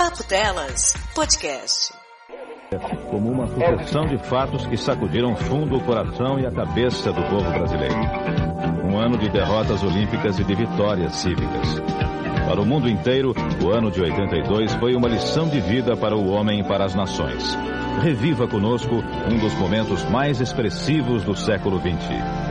Papo Delas Podcast. Como uma sucessão de fatos que sacudiram fundo o coração e a cabeça do povo brasileiro. Um ano de derrotas olímpicas e de vitórias cívicas. Para o mundo inteiro, o ano de 82 foi uma lição de vida para o homem e para as nações. Reviva conosco um dos momentos mais expressivos do século XX.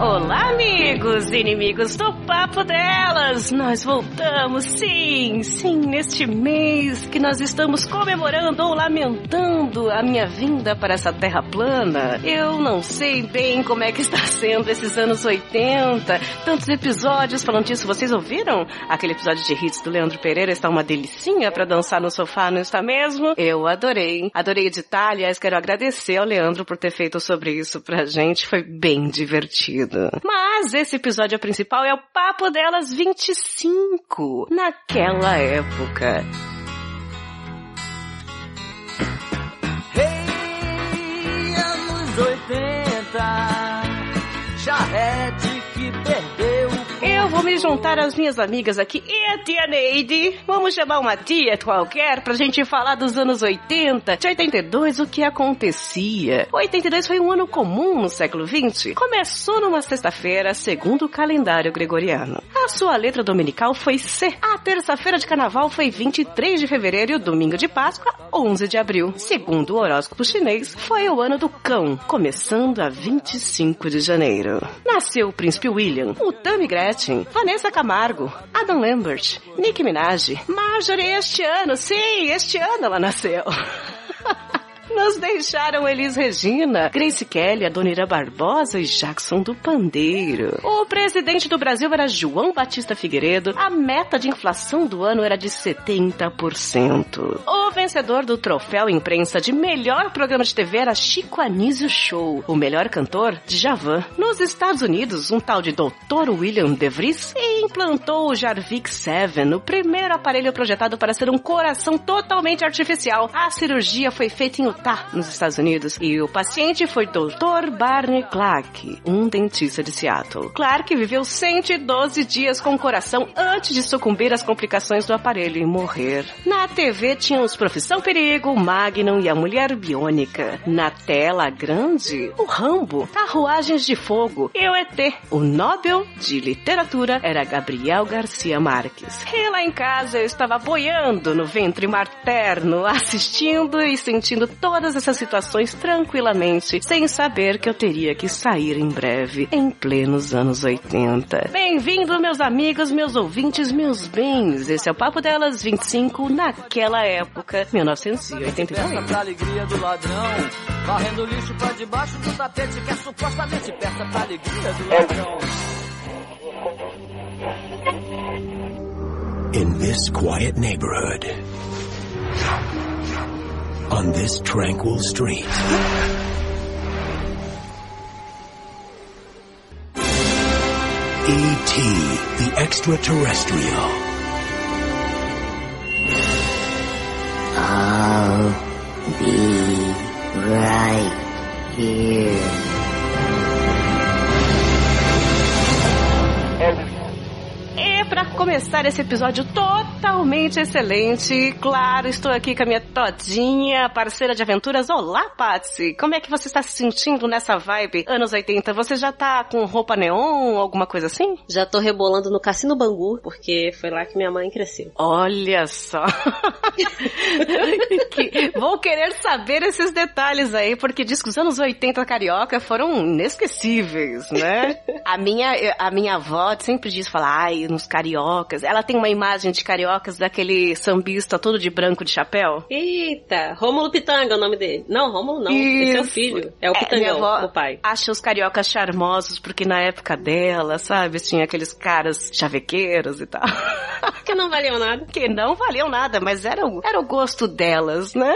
Olá, amigos e inimigos do Papo Delas! Nós voltamos, sim, sim, neste mês que nós estamos comemorando ou lamentando a minha vinda para essa terra plana. Eu não sei bem como é que está sendo esses anos 80, tantos episódios falando disso. Vocês ouviram? Aquele episódio de hits do Leandro Pereira está uma delicinha para dançar no sofá, não está mesmo? Eu adorei. Adorei editar, aliás, quero agradecer ao Leandro por ter feito sobre isso pra gente, foi bem divertido. Mas esse episódio principal é o Papo Delas 25, naquela época. Me juntar às minhas amigas aqui e a tia Neide. Vamos chamar uma tia qualquer pra gente falar dos anos 80. De 82, o que acontecia? 82 foi um ano comum no século 20. Começou numa sexta-feira, segundo o calendário gregoriano. A sua letra dominical foi C. A terça-feira de carnaval foi 23 de fevereiro e o domingo de Páscoa, 11 de abril. Segundo o horóscopo chinês, foi o ano do cão, começando a 25 de janeiro. Nasceu o príncipe William, o Tammy Gretchen, Vanessa Camargo, Adam Lambert, Nicki Minaj, Marjorie este ano, sim, este ano ela nasceu. Nos deixaram Elis Regina, Grace Kelly, Adonira Barbosa e Jackson do Pandeiro. O presidente do Brasil era João Batista Figueiredo. A meta de inflação do ano era de 70%. O vencedor do troféu imprensa de melhor programa de TV era Chico Anísio Show. O melhor cantor, Djavan. Nos Estados Unidos, um tal de Dr. William DeVries implantou o Jarvik 7, o primeiro aparelho projetado para ser um coração totalmente artificial. A cirurgia foi feita em Utah nos Estados Unidos e o paciente foi Dr. Barney Clark, um dentista de Seattle. Clark viveu 112 dias com o coração antes de sucumbir às complicações do aparelho e morrer. Na TV tínhamos Profissão Perigo, Magnum e a Mulher Biônica. Na tela grande, o Rambo, Carruagens de Fogo e o ET. O Nobel de Literatura era Gabriel Garcia Marques. E lá em casa eu estava boiando no ventre materno, assistindo e sentindo toda todas essas situações tranquilamente, sem saber que eu teria que sair em breve, em plenos anos 80. Bem-vindo, meus amigos, meus ouvintes, meus bens. Esse é o Papo Delas 25 naquela época, 1982. Peça pra alegria do ladrão, varrendo lixo pra debaixo do tapete, que é supostamente peça pra alegria do ladrão. In this quiet neighborhood, on this tranquil street. E.T. the extraterrestrial. I'll be right here. Para começar esse episódio totalmente excelente, claro, estou aqui com a minha todinha, parceira de aventuras. Olá, Patsy! Como é que você está se sentindo nessa vibe anos 80? Você já tá com roupa neon, alguma coisa assim? Já tô rebolando no Cassino Bangu, porque foi lá que minha mãe cresceu. Olha só! que, vou querer saber esses detalhes aí, porque diz que os anos 80 carioca foram inesquecíveis, né? A minha, a minha avó sempre diz, fala, ai, nos cariocas. Ela tem uma imagem de cariocas daquele sambista todo de branco de chapéu. Eita, Rômulo Pitanga é o nome dele. Não, Rômulo não, esse é o Isso. filho. É o minha Pitangão, o pai. Acha os cariocas charmosos, porque na época dela, sabe, tinha aqueles caras chavequeiros e tal. Que não valiam nada. que não valiam nada, mas era o, era o gosto delas, né?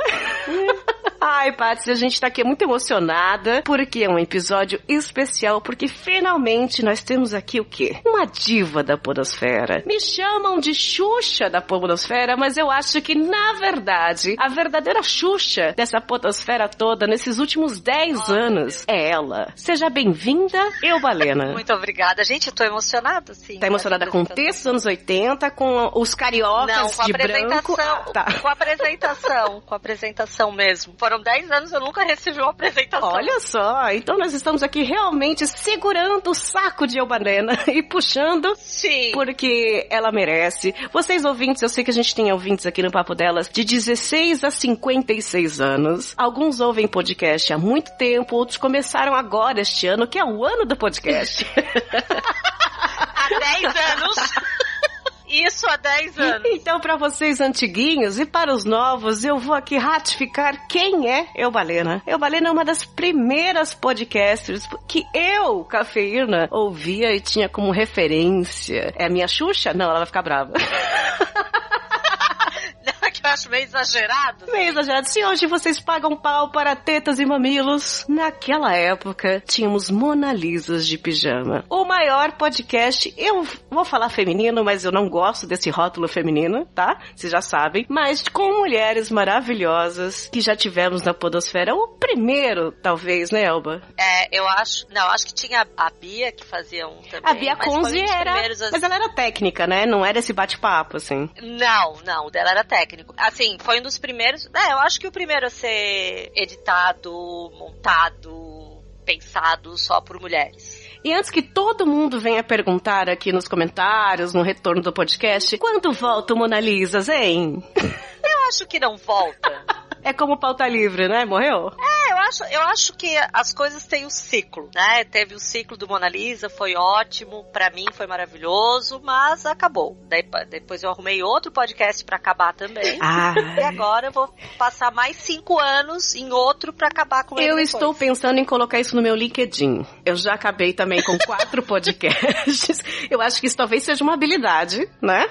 Ai, Patsy, a gente tá aqui muito emocionada porque é um episódio especial, porque finalmente nós temos aqui o quê? Uma diva da podosfera. Me chamam de Xuxa da podosfera, mas eu acho que, na verdade, a verdadeira Xuxa dessa podosfera toda nesses últimos 10 anos é ela. Seja bem-vinda, eu, Balena. Muito obrigada. Gente, eu tô emocionada, sim. Tá emocionada com o texto dos anos 80, com os cariocas Não, com a de branco. apresentação. Ah, tá. Com a apresentação. com a apresentação mesmo. Foram 10 anos eu nunca recebi uma apresentação. Olha só, então nós estamos aqui realmente segurando o saco de Eubanena e puxando Sim. porque ela merece. Vocês ouvintes, eu sei que a gente tem ouvintes aqui no Papo Delas de 16 a 56 anos. Alguns ouvem podcast há muito tempo, outros começaram agora este ano, que é o ano do podcast. Há 10 anos. Isso há 10 anos. Então, para vocês antiguinhos e para os novos, eu vou aqui ratificar quem é Eubalena. Eubalena é uma das primeiras podcasters que eu, Cafeína, ouvia e tinha como referência. É a minha Xuxa? Não, ela vai ficar brava. Eu acho meio exagerado. Meio exagerado. Se hoje vocês pagam pau para tetas e mamilos, naquela época tínhamos Mona Lisas de pijama. O maior podcast, eu vou falar feminino, mas eu não gosto desse rótulo feminino, tá? Vocês já sabem. Mas com mulheres maravilhosas que já tivemos na podosfera. O primeiro, talvez, né, Elba? É, eu acho. Não, acho que tinha a Bia que fazia um também. A Bia Conze era... primeiros, assim. Mas ela era técnica, né? Não era esse bate-papo, assim. Não, não, o dela era técnico. Assim, foi um dos primeiros. É, eu acho que o primeiro a ser editado, montado, pensado só por mulheres. E antes que todo mundo venha perguntar aqui nos comentários, no retorno do podcast, quando volta o Mona Lisas, hein? Eu acho que não volta. É como pauta livre, né? Morreu? É, acho, eu acho que as coisas têm um ciclo, né? Teve o ciclo do Mona Lisa, foi ótimo, pra mim foi maravilhoso, mas acabou. Daí, depois eu arrumei outro podcast pra acabar também. Ah. E agora eu vou passar mais cinco anos em outro pra acabar com Eu estou pensando em colocar isso no meu LinkedIn. Eu já acabei também com quatro podcasts. Eu acho que isso talvez seja uma habilidade, né?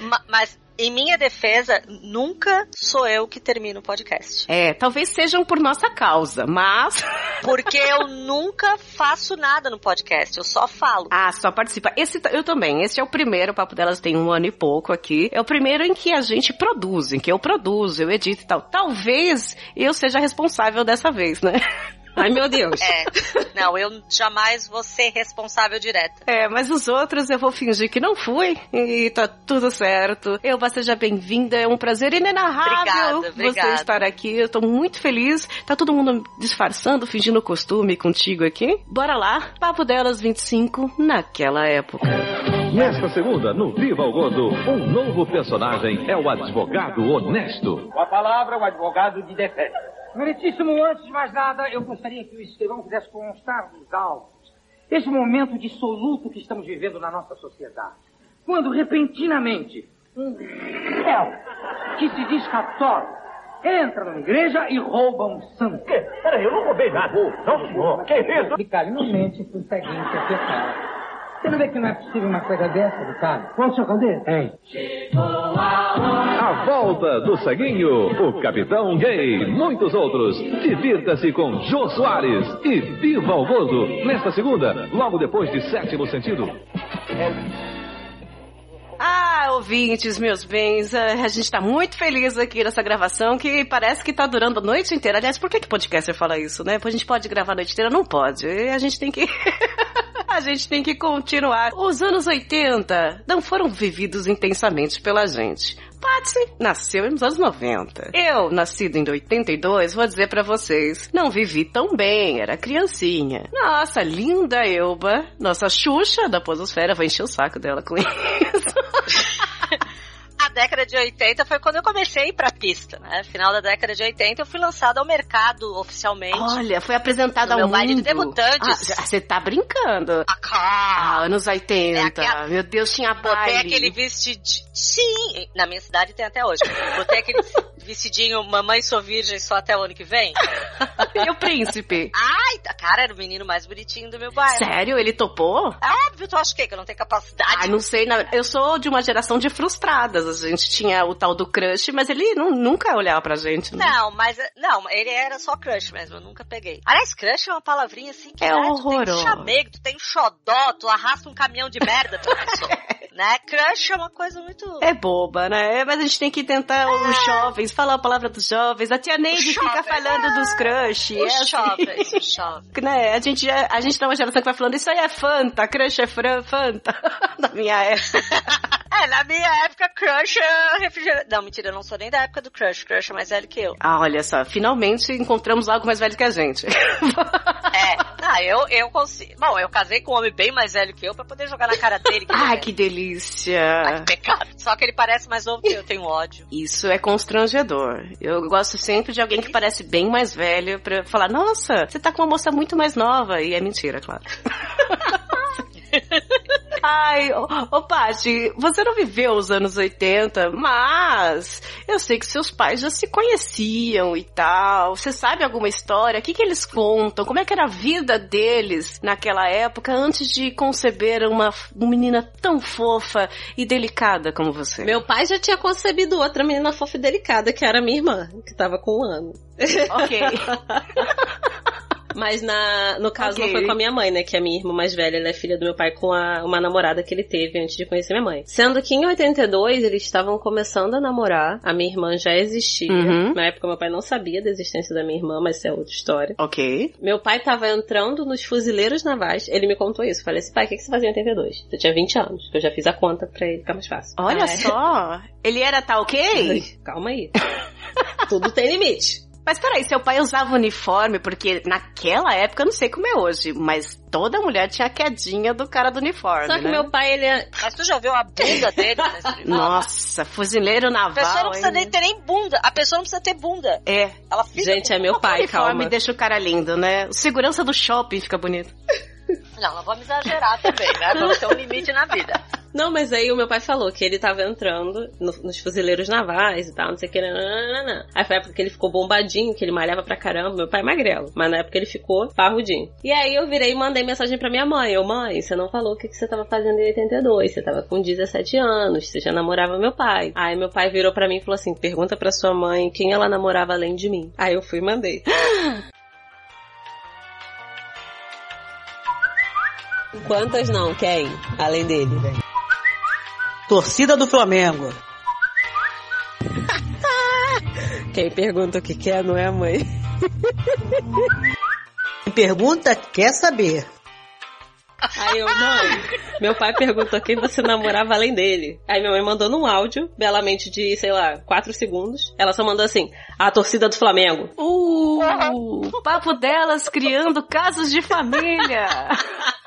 Ma- Mas, em minha defesa, nunca sou eu que termino o podcast. É, talvez sejam por nossa causa, mas. Porque eu nunca faço nada no podcast, eu só falo. Ah, só participa. Esse eu também. Esse é o primeiro, o Papo Delas tem um ano e pouco aqui. É o primeiro em que a gente produz, em que eu produzo, eu edito e tal. Talvez eu seja responsável dessa vez, né? Ai, meu Deus. É. Não, eu jamais vou ser responsável direta. É, mas os outros eu vou fingir que não fui e tá tudo certo. Eu, seja bem-vinda, é um prazer inenarrável Obrigada, obrigada. você estar aqui. Eu tô muito feliz. Tá todo mundo disfarçando, fingindo costume contigo aqui. Bora lá, Papo Delas 25, naquela época. Nesta segunda, no Viva o Gordo, um novo personagem é o advogado honesto. Com a palavra, o advogado de defesa. Meritíssimo, antes de mais nada, eu gostaria que o escrivão fizesse constar nos autos esse momento dissoluto que estamos vivendo na nossa sociedade. Quando, repentinamente, um réu que se diz católico entra numa igreja e rouba um santo. Peraí, eu não roubei nada. Não, senhor. Que isso? Vicário, não mente pro seguinte aqui, cara. Você não vê que não é possível uma coisa dessa? Quanto seu cadê? Tem. A volta do Ceguinho, o Capitão Gay, muitos outros. Divirta-se com Jô Soares e Viva o Gordo. Nesta segunda, logo depois de Sétimo Sentido. Ah, ouvintes, meus bens, a gente tá muito feliz aqui nessa gravação que parece que tá durando a noite inteira. Aliás, por que que podcaster fala isso, né? A gente pode gravar a noite inteira? Não pode. A gente tem que... a gente tem que continuar. Os anos 80 não foram vividos intensamente pela gente. Patsy nasceu nos anos 90. Eu, nascido em 82, vou dizer pra vocês, não vivi tão bem, era criancinha. Nossa, linda Elba, nossa Xuxa da Pososfera, vai encher o saco dela com isso. Década de 80 foi quando eu comecei a ir pra pista, né? Final da década de 80 eu fui lançada ao mercado oficialmente. Olha, foi apresentada ao meu baile de mundo. debutantes. Ah, Você tá brincando. Ah, Ah, anos 80. É aquela- Meu Deus, tinha Botei baile. aquele vestidinho. Sim, na minha cidade tem até hoje. Botei aquele Vestidinho, mamãe sou virgem só até o ano que vem. e o príncipe? Ai, cara, era o menino mais bonitinho do meu bairro. Sério? Ele topou? Óbvio, tu acha o quê? Que eu não tenho capacidade? Ah, não sei. não. Eu sou de uma geração de frustradas. A gente tinha o tal do crush, mas ele não- nunca olhava pra gente. né? Não, mas não, ele era só crush mesmo, eu nunca peguei. Aliás, crush é uma palavrinha assim que É né, tu tem horroroso. um chamego, tu tem um xodó, tu arrasta um caminhão de merda pra pessoa. Né? Crush é uma coisa muito. É boba, né? Mas a gente tem que tentar os jovens, falar a palavra dos jovens. A tia Neide fica falando dos crush. Os é assim. jovens, os jovens. Né? A gente, já- a gente tá uma geração que vai falando, isso aí é Fanta, crush é fran, Fanta. da minha época. É, na minha época, crush é refrigerante. Não, mentira, eu não sou nem da época do crush. Crush é mais velho que eu. Ah, olha só, finalmente encontramos algo mais velho que a gente. É, ah, eu, eu consigo. Bom, eu casei com um homem bem mais velho que eu pra poder jogar na cara dele. Que Ai, ele que delícia. É pecado. Só que ele parece mais novo que eu, eu tenho ódio. Isso é constrangedor. Eu gosto sempre de alguém que parece bem mais velho pra falar, nossa, você tá com uma moça muito mais nova. E é mentira, claro. Ai, ô, ô Paty, você não viveu os anos 80, mas eu sei que seus pais já se conheciam e tal. Você sabe alguma história? O que, que eles contam? Como é que era a vida deles naquela época antes de conceber uma, uma menina tão fofa e delicada como você? Meu pai já tinha concebido outra menina fofa e delicada, que era minha irmã, que tava com um ano. Ok. Mas na, no caso Ok. não foi com a minha mãe, né? Que a minha irmã mais velha, ela é filha do meu pai com a- uma namorada que ele teve antes de conhecer minha mãe. Sendo que em 82 eles estavam começando a namorar, a minha irmã já existia. Uhum. Na época meu pai não sabia da existência da minha irmã, mas isso é outra história. Ok. Meu pai tava entrando nos fuzileiros navais, ele me contou isso. Falei assim, pai, o que, que você fazia em 82? Eu tinha 20 anos, que eu já fiz a conta pra ele ficar mais fácil. Olha Ah, é? só. Ele era tá ok? Calma aí. Tudo tem limite. Mas peraí, seu pai usava uniforme, porque naquela época, eu não sei como é hoje, mas toda mulher tinha a quedinha do cara do uniforme, Só que né? meu pai, ele é... Mas tu já viu a bunda dele nesse uniforme? Nossa, fuzileiro A naval, pessoa não precisa hein? nem ter nem bunda. A pessoa não precisa ter bunda. É. Ela fica Gente, é meu O pai, uniforme calma. deixa o cara lindo, né? O segurança do shopping fica bonito. Não, não vamos exagerar também, né? Vamos ter um limite na vida. Não, mas aí o meu pai falou que ele tava entrando no- nos fuzileiros navais e tal, não sei o que. nananana. Aí foi a época que ele ficou bombadinho, que ele malhava pra caramba. Meu pai é magrelo, mas na época ele ficou parrudinho. E aí eu virei e mandei mensagem pra minha mãe. Eu, mãe, você não falou o que, que você tava fazendo em 82. Você tava com 17 anos, você já namorava meu pai. Aí meu pai virou pra mim e falou assim: pergunta pra sua mãe quem ela namorava além de mim. Aí eu fui e mandei. Quantas não? Quem? Além dele. Torcida do Flamengo. Quem pergunta o que quer não é a mãe. Quem pergunta quer saber. Aí eu, mãe, meu pai perguntou quem você namorava além dele. Aí minha mãe mandou num áudio, belamente de, sei lá, 4 segundos. Ela só mandou assim, a torcida do Flamengo. Uh, o papo delas criando casos de família.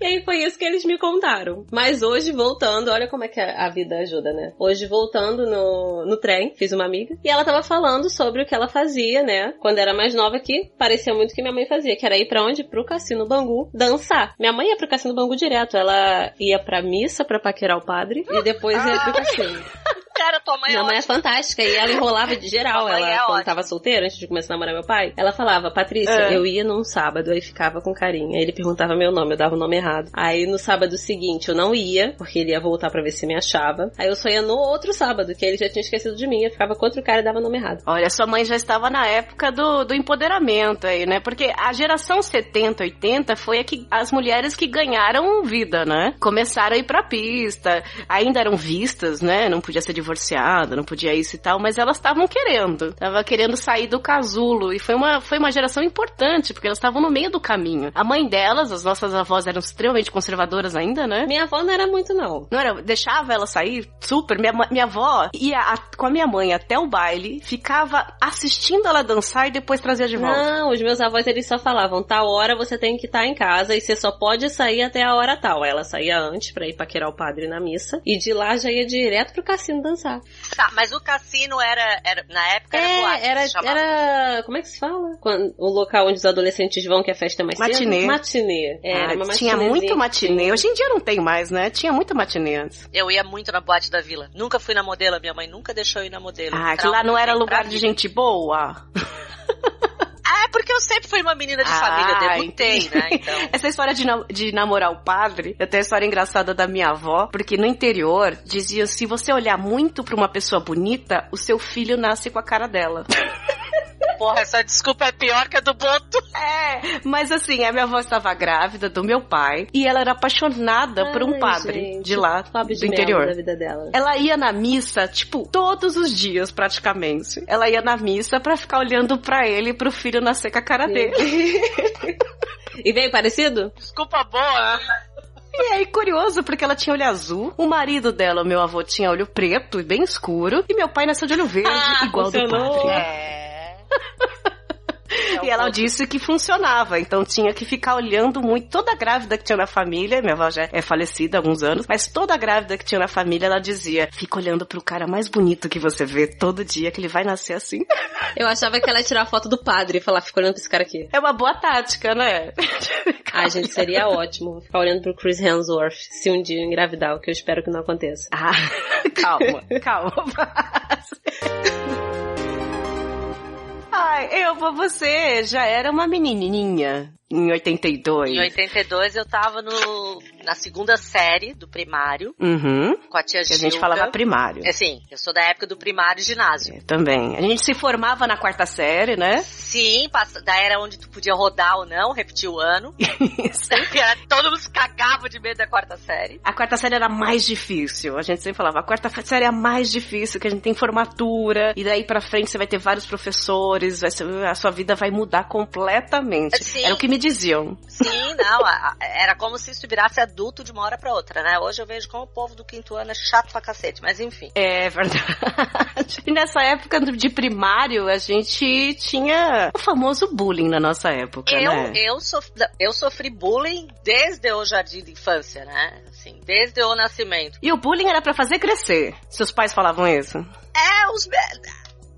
E aí foi isso que eles me contaram. Mas hoje, voltando, olha como é que a vida ajuda, né? Hoje, voltando no, no trem, fiz uma amiga, e ela tava falando sobre o que ela fazia, né? Quando era mais nova, que parecia muito o que minha mãe fazia, que era ir pra onde? Pro Cassino Bangu, dançar. Minha mãe ia pro Cassino Bangu direto, ela ia pra missa pra paquerar o padre, e depois ia pro cassino. Cara, tua mãe Minha é mãe é ótima. fantástica e ela enrolava de geral. Ela, é quando ótima. tava solteira, antes de começar a namorar meu pai, ela falava, Patrícia, É. eu ia num sábado, aí ficava com carinho. Aí ele perguntava meu nome, eu dava o nome errado. Aí no sábado seguinte eu não ia, porque ele ia voltar pra ver se me achava. Aí eu só ia no outro sábado, que ele já tinha esquecido de mim, eu ficava com outro cara e dava o nome errado. Olha, sua mãe já estava na época do, do empoderamento aí, né? Porque a geração 70, 80 foi a que, as mulheres que ganharam vida, né? Começaram a ir pra pista, ainda eram vistas, né? Não podia ser divorciada, não podia isso e tal, mas elas estavam querendo. Tava querendo sair do casulo. E foi uma, foi uma geração importante, porque elas estavam no meio do caminho. A mãe delas, as nossas avós eram extremamente conservadoras ainda, né? Minha avó não era muito, não. Não era, deixava ela sair super. Minha, minha avó ia a- com a minha mãe até o baile, ficava assistindo ela dançar e depois trazia de volta. Não, os meus avós eles só falavam, tal hora você tem que estar em casa e você só pode sair até a hora tal. Ela saía antes pra ir paquerar o padre na missa e de lá já ia direto pro cassino dançar. Tá, mas o cassino era, era na época era É, boate, era, era. Como é que se fala? Quando- o local onde os adolescentes vão, que a festa é mais Matinê. cedo? Matinê. É, era Ah, uma tinha muito matinê. Hoje em dia não tem mais, né? Tinha muito matinê antes. Eu ia muito na boate da vila. Nunca fui na modelo, minha mãe nunca deixou eu ir na modelo. Ah, que lá não era lugar de gente boa. Ah, é porque eu sempre fui uma menina de Ah, família, debutei, entendi. né? Então. Essa história de, na- de namorar o padre, eu tenho a história engraçada da minha avó, porque no interior dizia se você olhar muito pra uma pessoa bonita, o seu filho nasce com a cara dela. Porra, essa desculpa é pior que a do Boto. É, mas assim, a minha avó estava grávida do meu pai e ela era apaixonada por um Ai, padre gente, de lá, Fábio do de interior. da vida dela. Ela ia na missa, tipo, todos os dias praticamente. Ela ia na missa pra ficar olhando pra ele e pro filho nascer com a cara dele. E veio parecido? Desculpa boa, né? E aí, curioso, porque ela tinha olho azul, o marido dela, o meu avô, tinha olho preto e bem escuro, e meu pai nasceu de olho verde, Ah, igual do funcionou. padre. É. E ela disse que funcionava, então tinha que ficar olhando muito. Toda grávida que tinha na família, minha avó já é falecida há alguns anos, mas toda grávida que tinha na família, ela dizia: fica olhando pro cara mais bonito que você vê todo dia, que ele vai nascer assim. Eu achava que ela ia tirar a foto do padre e falar, fica olhando pra esse cara aqui. É uma boa tática, né? Ah, gente, seria ótimo ficar olhando pro Chris Hemsworth se um dia engravidar, o que eu espero que não aconteça. Ah, calma, calma. Ai, eu, você já era uma menininha em 82. Em 82 eu tava no, na segunda série do primário, Uhum. com a tia Que a Gilda. gente falava primário. É sim, eu sou da época do primário e ginásio. Também. A gente se formava na quarta série, né? Sim, da era onde tu podia rodar ou não, repetir o ano. Isso. Todo mundo se cagava de medo da quarta série. A quarta série era mais difícil. A gente sempre falava, a quarta série é a mais difícil, que a gente tem formatura, e daí pra frente você vai ter vários professores, vai ser- a sua vida vai mudar completamente. Sim. Era o que me diziam. Sim, não, a- a- era como se isso virasse adulto de uma hora pra outra, né? Hoje eu vejo como o povo do quinto ano é chato pra cacete, mas enfim. É verdade. E nessa época de primário, a gente tinha o famoso bullying na nossa época, Eu, né? eu, sof- eu sofri bullying desde o jardim de infância, né? Assim, desde o nascimento. E o bullying era pra fazer crescer. Seus pais falavam isso? É, os.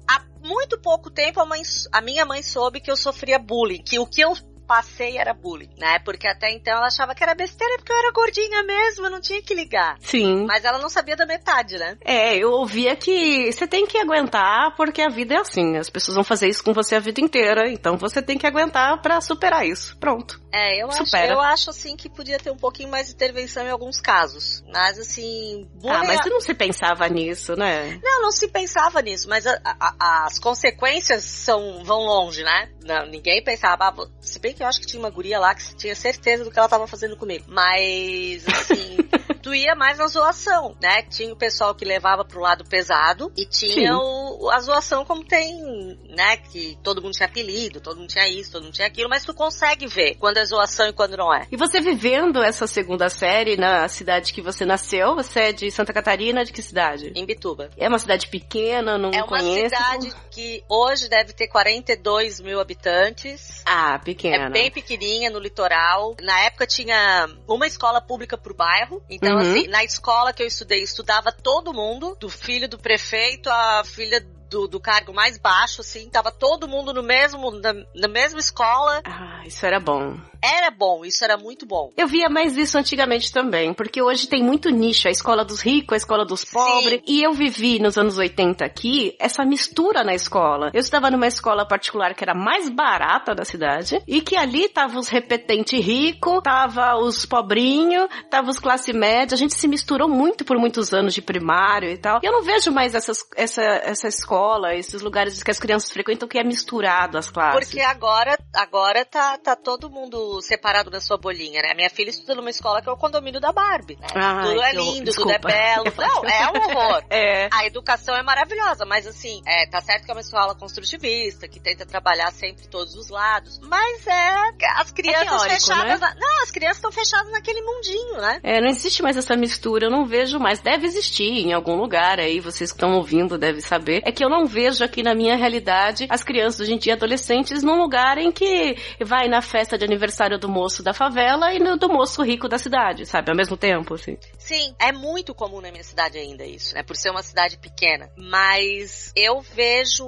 Há muito pouco tempo a, mãe, a minha mãe soube que eu sofria bullying, que o que eu passei era bullying, né? Porque até então ela achava que era besteira porque eu era gordinha mesmo, eu não tinha que ligar. Sim. Mas ela não sabia da metade, né? É, eu ouvia que você tem que aguentar porque a vida é assim. As pessoas vão fazer isso com você a vida inteira, então você tem que aguentar pra superar isso. Pronto. É, eu acho, Supera. eu acho assim que podia ter um pouquinho mais de intervenção em alguns casos. Mas assim, bullying. Ah, mas você não se pensava nisso, né? Não, não se pensava nisso, mas a- a- as consequências são, vão longe, né? Não, ninguém pensava, ah, se bem que eu acho que tinha uma guria lá que tinha certeza do que ela tava fazendo comigo. Mas, assim, tu ia mais na zoação, né? Tinha o pessoal que levava pro lado pesado e tinha o, a zoação como tem, né? Que todo mundo tinha apelido, todo mundo tinha isso, todo mundo tinha aquilo, mas tu consegue ver quando é zoação e quando não é. E você vivendo essa segunda série na cidade que você nasceu, você é de Santa Catarina, de que cidade? Em Bituba. É uma cidade pequena, não É uma conheço. cidade que hoje deve ter 42 mil habitantes. Ah, pequena. É bem pequenininha no litoral. Na época tinha uma escola pública por bairro. Então, Uhum. assim, na escola que eu estudei, estudava todo mundo, do filho do prefeito à filha do, do cargo mais baixo, assim, tava todo mundo no mesmo, na, na mesma escola. Ah, isso era bom. Era bom, isso era muito bom. Eu via mais isso antigamente também, porque hoje tem muito nicho, a escola dos ricos, a escola dos pobres, e eu vivi nos anos 80 aqui essa mistura na escola. Eu estava numa escola particular que era mais barata da cidade, e que ali tava os repetentes ricos, tava os pobrinhos, tava os classe média, a gente se misturou muito por muitos anos de primário e tal. E eu não vejo mais essas, essa, essa escola, esses lugares que as crianças frequentam que é misturado as classes. Porque agora, agora tá, tá todo mundo separado na sua bolinha, né? Minha filha estuda numa escola que é o condomínio da Barbie. Né? Ai, tudo é lindo, tudo é belo. Não, é um horror. É. A educação é maravilhosa, mas assim, é, tá certo que é uma escola construtivista, que tenta trabalhar sempre todos os lados, mas é as crianças teórico, fechadas. né? na- Não, as crianças estão fechadas naquele mundinho, né? É, não existe mais essa mistura, eu não vejo mais. Deve existir em algum lugar aí, vocês que estão ouvindo devem saber. É que eu não vejo aqui na minha realidade as crianças hoje em dia, adolescentes, num lugar em que vai na festa de aniversário aniversário do moço da favela e no do moço rico da cidade, sabe? Ao mesmo tempo, assim. Sim, é muito comum na minha cidade ainda isso, né? Por ser uma cidade pequena. Mas eu vejo,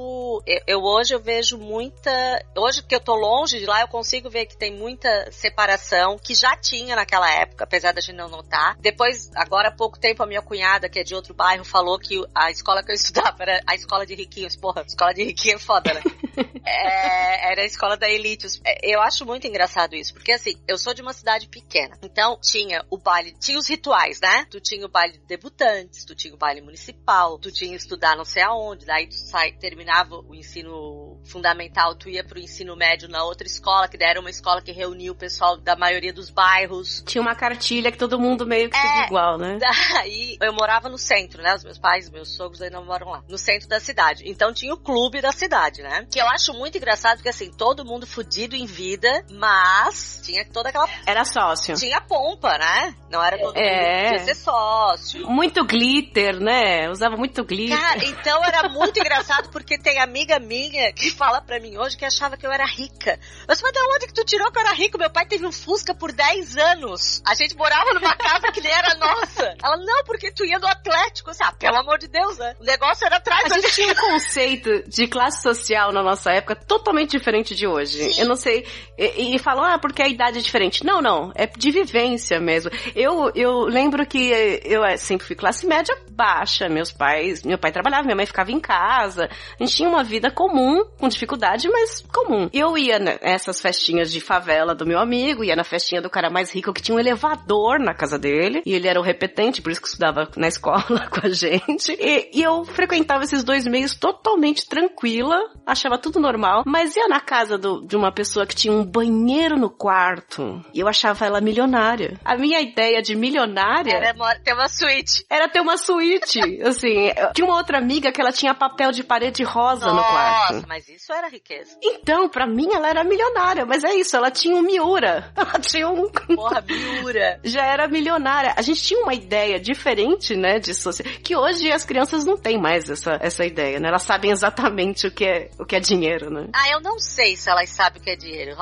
eu, eu hoje eu vejo muita, hoje que eu tô longe de lá, eu consigo ver que tem muita separação que já tinha naquela época, apesar da gente não notar. Depois, agora há pouco tempo, a minha cunhada, que é de outro bairro, falou que a escola que eu estudava era a escola de riquinhos. Porra, escola de riquinho é foda, né? é, era a escola da elite. Eu acho muito engraçado isso, porque assim, eu sou de uma cidade pequena. Então, tinha o baile, tinha os rituais, né? Tu tinha o baile de debutantes, tu tinha o baile municipal, tu tinha estudar não sei aonde, daí tu sai, terminava o ensino fundamental, tu ia pro ensino médio na outra escola, que era uma escola que reunia o pessoal da maioria dos bairros. Tinha uma cartilha que todo mundo meio que é, igual, né? Daí, eu morava no centro, né? Os meus pais, meus sogros ainda moram lá, no centro da cidade. Então tinha o clube da cidade, né? Que eu acho muito engraçado, porque assim, todo mundo fudido em vida, mas tinha toda aquela... Era sócio. Tinha pompa, né? Não era todo é. mundo ser sócio. Muito glitter, né? Usava muito glitter. Cara, então era muito engraçado, porque tem amiga minha que fala pra mim hoje que achava que eu era rica. Eu disse, mas de onde que tu tirou que eu era rico? Meu pai teve um Fusca por 10 anos. A gente morava numa casa que nem era nossa. Ela, não, porque tu ia do Atlético. Eu disse, ah, pelo amor de Deus, né? O negócio era atrás. A gente tinha um conceito de classe social na nossa época totalmente diferente de hoje. Sim. Eu não sei. E, e falam, ah, porque a idade é diferente. Não, não. É de vivência mesmo. Eu, eu lembro que eu eh, sempre fui classe média baixa. Meus pais, meu pai trabalhava, minha mãe ficava em casa. A gente tinha uma vida comum, com dificuldade, mas comum. Eu ia nessas festinhas de favela do meu amigo, ia na festinha do cara mais rico que tinha um elevador na casa dele. E ele era o repetente, por isso que estudava na escola com a gente. E, e eu frequentava esses dois meios totalmente tranquila, achava tudo normal, mas ia na casa do, de uma pessoa que tinha um banheiro no quarto e eu achava ela milionária. A minha ideia de milionária era ter uma suíte. Era ter uma suíte, assim. Tinha uma outra amiga que ela tinha papel de parede rosa Nossa, no quarto. Nossa, mas isso era riqueza. Então, pra mim ela era milionária, mas é isso, ela tinha um Miura. Ela tinha um Porra, Miura. Já era milionária. A gente tinha uma ideia diferente, né, de sociedade, que hoje as crianças não têm mais essa, essa ideia, né? Elas sabem exatamente o que é, o que é dinheiro, né? Ah, eu não sei se elas sabem o que é dinheiro.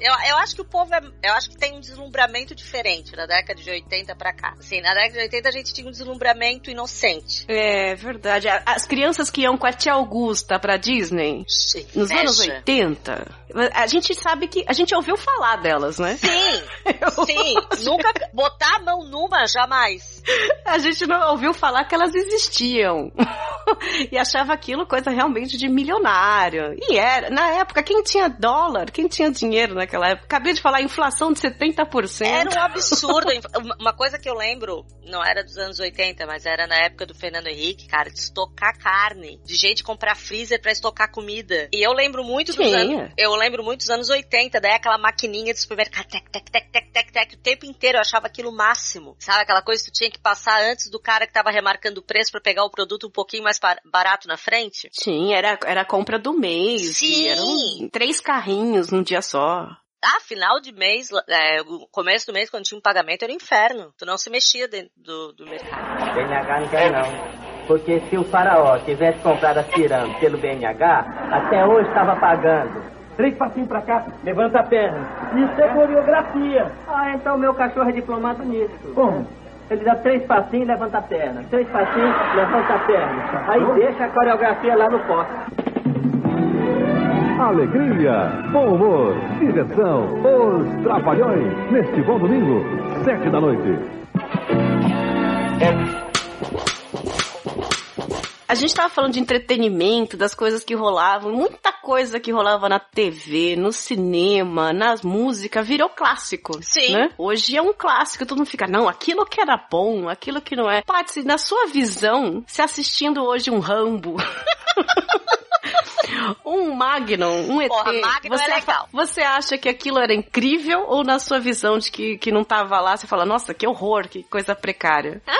Eu, eu acho que o povo é, eu acho que tem um deslumbramento diferente na década de 80 pra cá. Assim, na década de 80 a gente tinha um deslumbramento inocente. É verdade. As crianças que iam com a tia Augusta pra Disney Sim, nos fecha. anos 80, a gente sabe que a gente ouviu falar delas, né? Sim. Sim. Nunca botar a mão numa jamais. A gente não ouviu falar que elas existiam. e achava aquilo coisa realmente de milionário. E era, na época, quem tinha dólar, quem tinha dinheiro naquela época? Acabei de falar inflação de 70%. Era um absurdo. Uma coisa que eu lembro, não era dos anos 80, mas era na época do Fernando Henrique, cara, de estocar carne, de gente comprar freezer para estocar comida. E eu lembro muito dos Sim. anos, eu lembro muito dos anos 80, daí aquela maquininha de supermercado, tec, tec, tec, tec, tec, tec, o tempo inteiro eu achava aquilo máximo. Sabe aquela coisa que tu tinha que passar antes do cara que tava remarcando o preço para pegar o produto um pouquinho mais barato na frente? Sim, era, era a compra do mês. Sim. Eram três carrinhos num dia só. Ah, final de mês, é, começo do mês, quando tinha um pagamento, era um inferno. Tu não se mexia dentro do, do mercado. BNH não quer não. Porque se o faraó tivesse comprado as pirâmides pelo BNH, até hoje estava pagando. Três passinhos pra cá, levanta a perna. Isso é coreografia. Ah, então meu cachorro é diplomata nisso. Como? Ele dá três passinhos e levanta a perna. Três passinhos, levanta a perna. Aí deixa a coreografia lá no poste. Alegria, bom humor, diversão, os Trapalhões, neste bom domingo, sete da noite. A gente tava falando de entretenimento, das coisas que rolavam, muita coisa que rolava na TV, no cinema, nas músicas, virou clássico. Sim. Né? Hoje é um clássico, todo mundo fica, não, aquilo que era bom, aquilo que não é. Patsy, na sua visão, se assistindo hoje um Rambo. um Magnum, um ET. Porra, Magnum você, é legal. Você acha que aquilo era incrível ou na sua visão de que, que não tava lá, você fala, nossa, que horror, que coisa precária? Ah,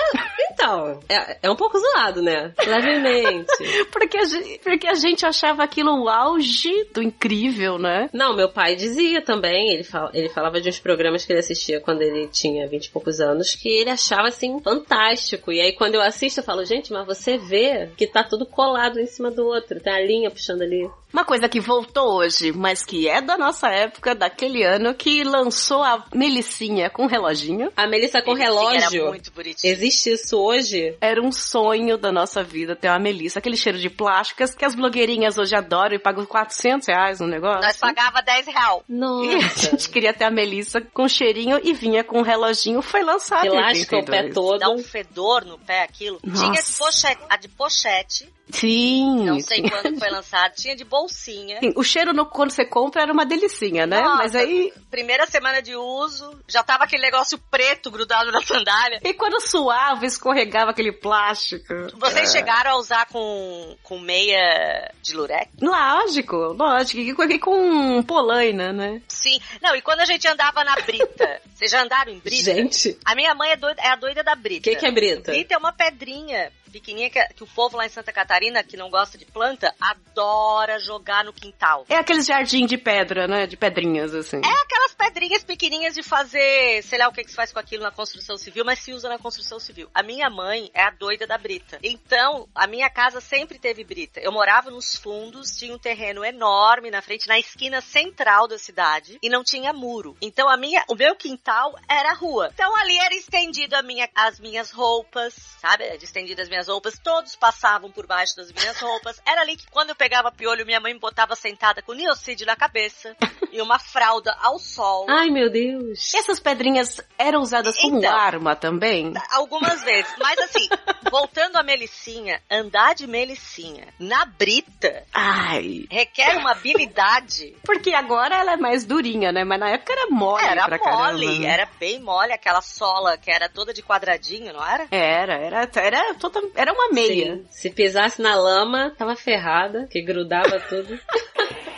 Então, é, é um pouco zoado, né? Levemente. porque, a gente, porque a gente achava aquilo o auge do incrível, né? Não, meu pai dizia também, ele, fal, ele falava de uns programas que ele assistia quando ele tinha vinte e poucos anos, que ele achava assim fantástico. E aí quando eu assisto, eu falo, gente, mas você vê que tá tudo colado em cima do outro, tem a linha puxando ali. Uma coisa que voltou hoje, mas que é da nossa época, daquele ano, que lançou a Melicinha com reloginho. A Melissa com Melicinha relógio. Era muito bonitinho. Existe isso hoje? Era um sonho da nossa vida ter uma Melissa, aquele cheiro de plásticas que as blogueirinhas hoje adoram e pagam 400 reais no negócio. Nós pagava 10 real. Nossa. E a gente queria ter a Melissa com cheirinho e vinha com um reloginho. Foi lançado lasca o pé 82. todo. Dá um fedor no pé aquilo. Nossa. Tinha de pochete, a de pochete, Sim. não sei sim. quando foi lançado. Tinha de bolsinha. Sim, O cheiro no, quando você compra era uma delicinha, né? Nossa, Mas aí. Primeira semana de uso, já tava aquele negócio preto grudado na sandália. E quando suava, escorregava aquele plástico. Vocês É. chegaram a usar com, com meia de lurex? Lógico, lógico. E com- E com polaina, né? Sim. Não, e quando a gente andava na brita? Vocês já andaram em brita? Gente. A minha mãe é, doida, é a doida da brita. O que, que é brita? Brita é uma pedrinha pequenininha que, que o povo lá em Santa Catarina, que não gosta de planta, adora jogar no quintal. É aqueles jardim de pedra, né? De pedrinhas, assim. É aquelas pedrinhas pequenininhas de fazer, sei lá o que, que se faz com aquilo na construção civil, mas se usa na construção civil. A minha mãe é a doida da brita. Então, a minha casa sempre teve brita. Eu morava nos fundos, tinha um terreno enorme na frente, na esquina central da cidade, e não tinha muro. Então, a minha, o meu quintal era a rua. Então, ali era estendido minha, as minhas roupas, sabe? Era estendido as minhas roupas, todos passavam por baixo das minhas roupas. Era ali que quando eu pegava piolho, minha mãe me botava sentada com niocide na cabeça e uma fralda ao sol. Ai, meu Deus. Essas pedrinhas eram usadas como Então. arma também? Algumas vezes. Mas assim, voltando a Melicinha, andar de Melicinha na brita Ai. requer uma habilidade. Porque agora ela é mais durinha, né? Mas na época era mole Era pra caramba. mole, né? era bem mole, aquela sola que era toda de quadradinho, não era? Era, era, era, toda, era uma meia. Sim. Se pisasse na lama, tava ferrada, que grudava tudo.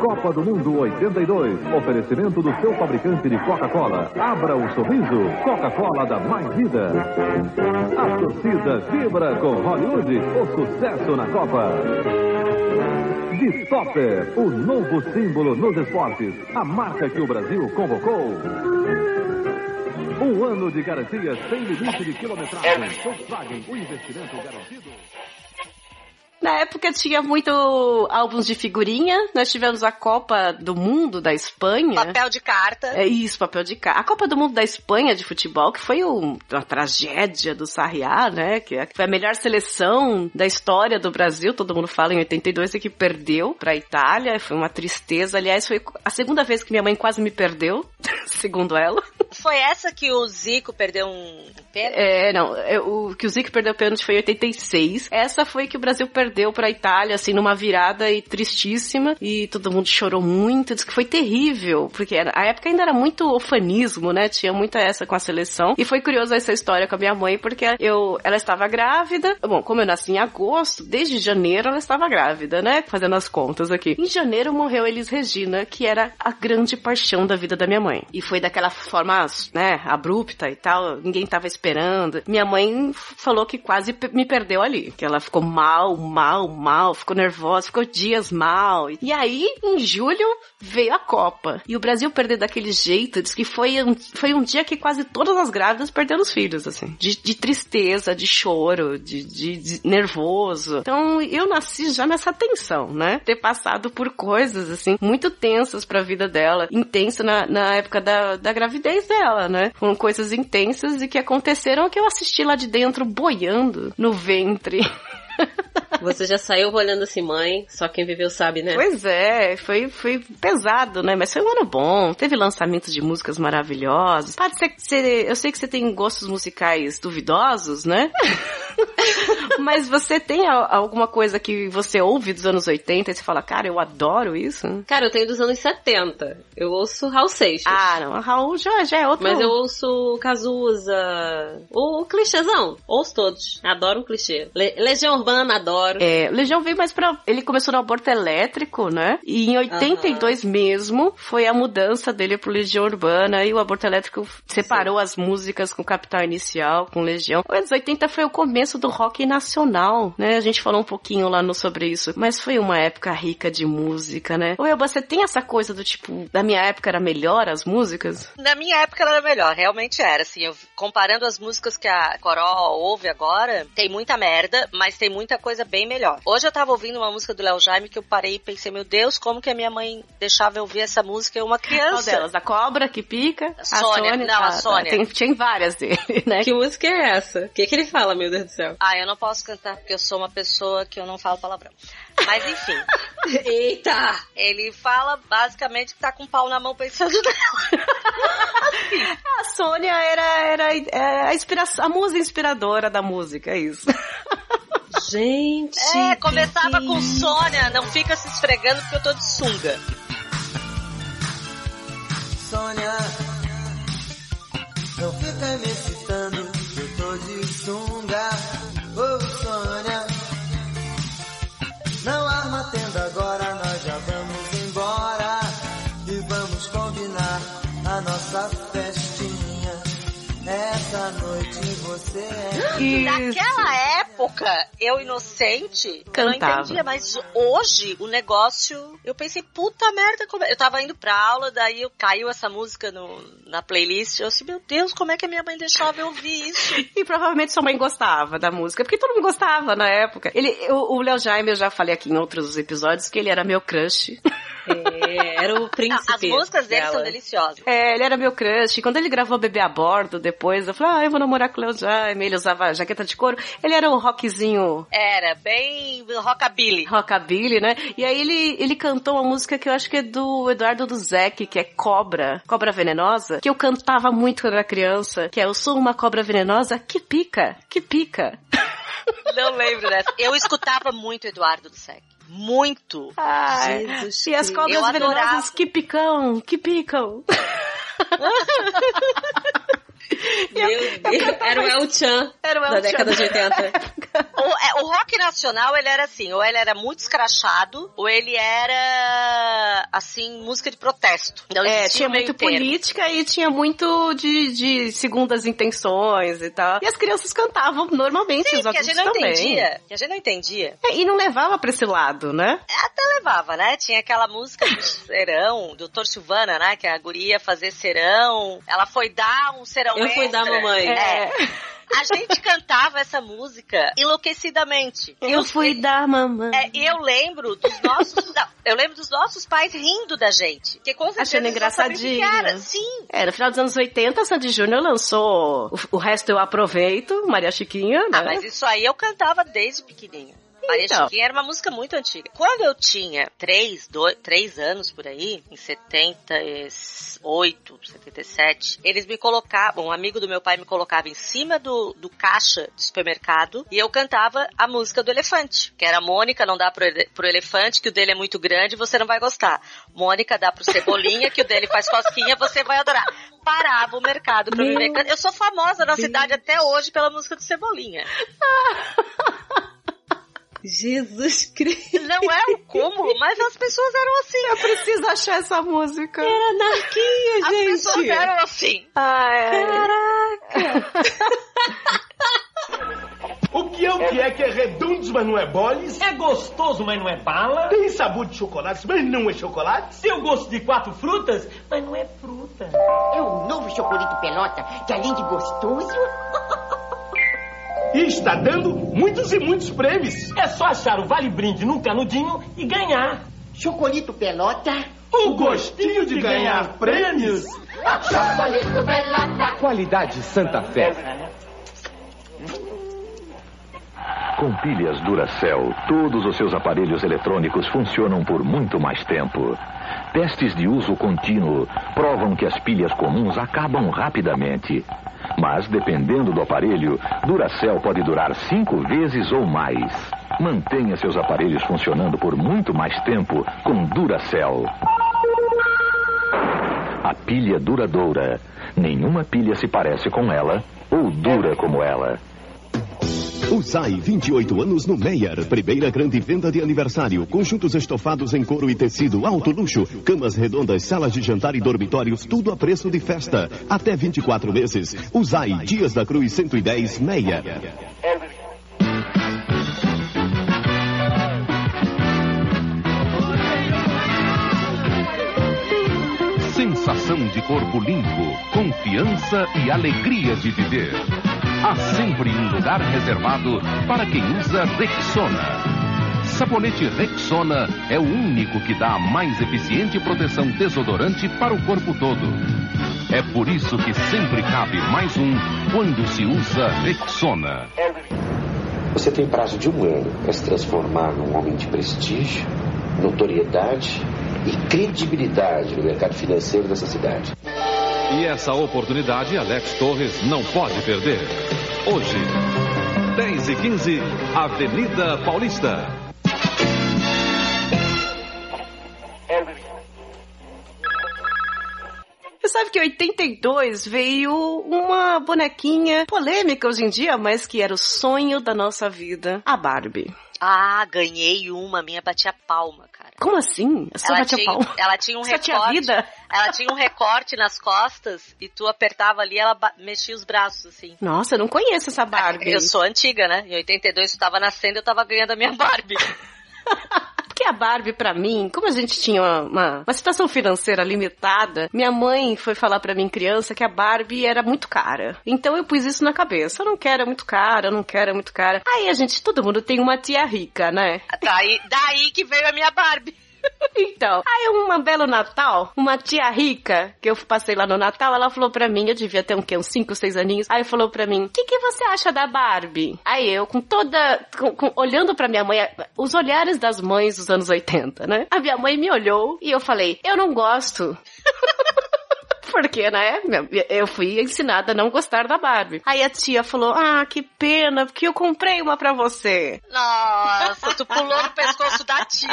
Copa do Mundo 82. Oferecimento do seu fabricante de Coca-Cola. Abra um sorriso. Coca-Cola dá mais vida. A torcida vibra com Hollywood. O sucesso na Copa. De Topper, o novo símbolo nos esportes. A marca que o Brasil convocou. Um ano de garantia sem limite de quilometragem. Volkswagen, o investimento garantido. Na época tinha muito álbuns de figurinha. Nós tivemos a Copa do Mundo da Espanha. Papel de carta. É isso, papel de carta. A Copa do Mundo da Espanha de futebol, que foi um- uma tragédia do Sarriá, né? Que foi a melhor seleção da história do Brasil. Todo mundo fala em 82 e que perdeu pra Itália. Foi uma tristeza. Aliás, foi a segunda vez que minha mãe quase me perdeu, segundo ela. Foi essa que o Zico perdeu um pênalti? É, não, é, o que o Zico perdeu o pênalti foi em 86. Essa foi que o Brasil perdeu pra Itália, assim, numa virada e tristíssima. E todo mundo chorou muito, disse que foi terrível, porque era- a época ainda era muito ofanismo, né? Tinha muita essa com a seleção. E foi curiosa essa história com a minha mãe, porque eu, ela estava grávida. Bom, como eu nasci em agosto, desde janeiro ela estava grávida, né? Fazendo as contas aqui. Em janeiro morreu Elis Regina, que era a grande paixão da vida da minha mãe. E foi daquela forma, né, abrupta e tal, ninguém tava esperando. Minha mãe falou que quase me perdeu ali, que ela ficou mal, mal, mal, ficou nervosa, ficou dias mal. E aí, em julho, veio a Copa. E o Brasil perder daquele jeito, diz que foi um, foi um dia que quase todas as grávidas perderam os filhos, assim. De, de tristeza, de choro, de, de- de nervoso. Então, eu nasci já nessa tensão, né? Ter passado por coisas, assim, muito tensas pra vida dela. Intensa na, na época da, da gravidez dela, né? Foram coisas intensas e que aconteceram que eu assisti lá de dentro boiando no ventre. Você já saiu olhando assim, mãe, só quem viveu sabe, né? Pois é, foi, foi pesado, né? Mas foi um ano bom. Teve lançamentos de músicas maravilhosas. Pode ser que você, eu sei que você tem gostos musicais duvidosos, né? Mas você tem alguma coisa que você ouve dos anos 80 e você fala, cara, eu adoro isso? Cara, eu tenho dos anos 70. Eu ouço Raul Seixas. Ah, não, a Raul já, já é outro. Mas eu ouço Cazuza, o clichêzão. Ouço todos. Adoro um clichê. Le- Legião Urbana, adoro. É, Legião veio mais pra. Ele começou no aborto elétrico, né? E em 82 mesmo foi a mudança dele pro Legião Urbana e o aborto elétrico separou as músicas com Capital Inicial, com Legião. Os anos 80 foi o começo do rock nacional, né? A gente falou um pouquinho lá no sobre isso, mas foi uma época rica de música, né? Elba, você tem essa coisa do tipo, da minha época era melhor as músicas? Na minha época ela era melhor, realmente era. Assim, eu, comparando as músicas que a Coró ouve agora, tem muita merda, mas tem muita coisa bem melhor. Hoje eu tava ouvindo uma música do Léo Jaime que eu parei e pensei, meu Deus, como que a minha mãe deixava eu ouvir essa música? Eu uma Qual criança. delas? A cobra que pica? A Sônia. Não, a tá, tá. Sônia. Tem, tinha várias dele, né? Que música é essa? O que, que ele fala, meu Deus do céu? Ah, eu não posso cantar porque eu sou uma pessoa que eu não falo palavrão. Mas enfim. Eita! Ele fala basicamente que tá com o pau na mão pensando nela. A Sônia era, era, era a, inspiração, a musa inspiradora da música, é isso. Gente. É, começava com Sônia, não fica se esfregando porque eu tô de sunga. Sônia, não fica me excitando, eu tô de sunga. Você é. Naquela época, eu inocente, eu Cantava. não entendia, mas hoje o negócio, eu pensei, puta merda, como é? eu tava indo pra aula, daí eu, caiu essa música no, na playlist, eu assim, meu Deus, como é que a minha mãe deixava eu ouvir isso? E provavelmente sua mãe gostava da música, porque todo mundo gostava na época. Ele, o o Léo Jaime, eu já falei aqui em outros episódios que ele era meu crush. É, era o príncipe. As músicas dele dela. são deliciosas. É, ele era meu crush. Quando ele gravou Bebê a Bordo, depois, eu falei, ah, eu vou namorar com o Léo Jaime. Ele usava jaqueta de couro. Ele era um rockzinho Era bem rockabilly. rockabilly, né? E aí ele, ele cantou uma música que eu acho que é do Eduardo Duzek, que é Cobra, Cobra Venenosa, que eu cantava muito quando era criança, que é Eu sou uma cobra venenosa que pica, que pica. Não lembro dessa. Eu escutava muito Eduardo do Sec. Muito. Ai, Jesus e as cobras venenosas que picam, que picam. Meu Deus, era o El Chan Era o El da década de 80. O, é, o rock nacional, ele era assim, ou ele era muito escrachado, ou ele era, assim, música de protesto. Não É, tinha muito política e tinha muito de, de segundas intenções e tal. E as crianças cantavam normalmente, Sim, os que a adultos gente não também. entendia. Que a gente não entendia. É, e não levava pra esse lado, né? Até levava, né? Tinha aquela música do serão, doutor Silvana, né? Que a guria ia fazer serão. Ela foi dar um serão Eu fui extra. dar, mamãe. É. A gente cantava essa música enlouquecidamente. Eu fui dar mamãe. É, e eu lembro dos nossos. não, eu lembro dos nossos pais rindo da gente. Porque com certeza Achando engraçadinho. era. Sim. É, no final dos anos 80, a Sandy Júnior lançou o, o resto eu aproveito, Maria Chiquinha, né? Ah, mas isso aí eu cantava desde pequenininha. Maria Então. Chiquinha era uma música muito antiga. Quando eu tinha três, dois, três anos por aí, em 78, 77, eles me colocavam, um amigo do meu pai me colocava em cima do, do caixa do supermercado e eu cantava a música do elefante, que era Mônica, não dá pro, ele- pro elefante, que o dele é muito grande, você não vai gostar. Mônica dá pro cebolinha, que o dele faz cosquinha, você vai adorar. Parava o mercado pra me ver. Eu sou famosa na cidade até hoje pela música do Cebolinha. Jesus Cristo. Não é o cúmulo, mas as pessoas eram assim. Eu preciso achar essa música. Era anarquia, As gente. pessoas eram assim. Ai, O que é o que é que é redondo, mas não é boles? É gostoso, mas não é bala? Tem sabor de chocolate, mas não é chocolate? Tem o gosto de quatro frutas, mas não é fruta. É o novo chocolate pelota, que além de gostoso, E está dando muitos e muitos prêmios. É só achar o Vale Brinde num canudinho e ganhar. chocolito pelota. O gostinho de ganhar prêmios. Chocolito pelota. Qualidade Santa Fé. Com pilhas Duracell, todos os seus aparelhos eletrônicos funcionam por muito mais tempo. Testes de uso contínuo provam que as pilhas comuns acabam rapidamente. Mas, dependendo do aparelho, Duracell pode durar cinco vezes ou mais. Mantenha seus aparelhos funcionando por muito mais tempo com Duracell. A pilha duradoura. Nenhuma pilha se parece com ela ou dura como ela. Usai 28 anos no Meyer. Primeira grande venda de aniversário. Conjuntos estofados em couro e tecido alto luxo. Camas redondas, salas de jantar e dormitórios, tudo a preço de festa. Até 24 meses. Usai Dias da Cruz 110 Meyer. Sensação de corpo limpo, confiança e alegria de viver. Há sempre um lugar reservado para quem usa Rexona. Sabonete Rexona é o único que dá a mais eficiente proteção desodorante para o corpo todo. É por isso que sempre cabe mais um quando se usa Rexona. Você tem prazo de um ano para se transformar num homem de prestígio, notoriedade e credibilidade no mercado financeiro dessa cidade. E essa oportunidade Alex Torres não pode perder. Hoje, 10 e 15, Avenida Paulista. Sabe que em 82 veio uma bonequinha polêmica hoje em dia, mas que era o sonho da nossa vida, a Barbie. Ah, ganhei uma, minha batia palma, cara. Como assim? A Ela batia tinha, palma? ela tinha um tinha recorte. vida? Ela tinha um recorte nas costas e tu apertava ali, ela mexia os braços assim. Nossa, eu não conheço essa Barbie. Eu sou antiga, né? Em 82 tu tava nascendo, eu tava ganhando a minha Barbie. Porque a Barbie, pra mim, como a gente tinha uma, uma, situação financeira limitada, minha mãe foi falar pra mim, criança, que a Barbie era muito cara. Então eu pus isso na cabeça. Eu não quero, é muito cara, eu não quero, é muito cara. Aí a gente, todo mundo tem uma tia rica, né? Daí, daí que veio a minha Barbie. Então, aí um belo Natal, uma tia rica, que eu passei lá no Natal, ela falou pra mim, eu devia ter um, quê, uns 5, 6 aninhos, aí falou pra mim, o que, que você acha da Barbie? Aí eu, com toda, com- com- olhando pra minha mãe, os olhares das mães dos anos 80, né? A minha mãe me olhou e eu falei, eu não gosto. Porque, né, eu fui ensinada a não gostar da Barbie. Aí a tia falou, ah, que pena, porque eu comprei uma pra você. Nossa, tu pulou no pescoço da tia.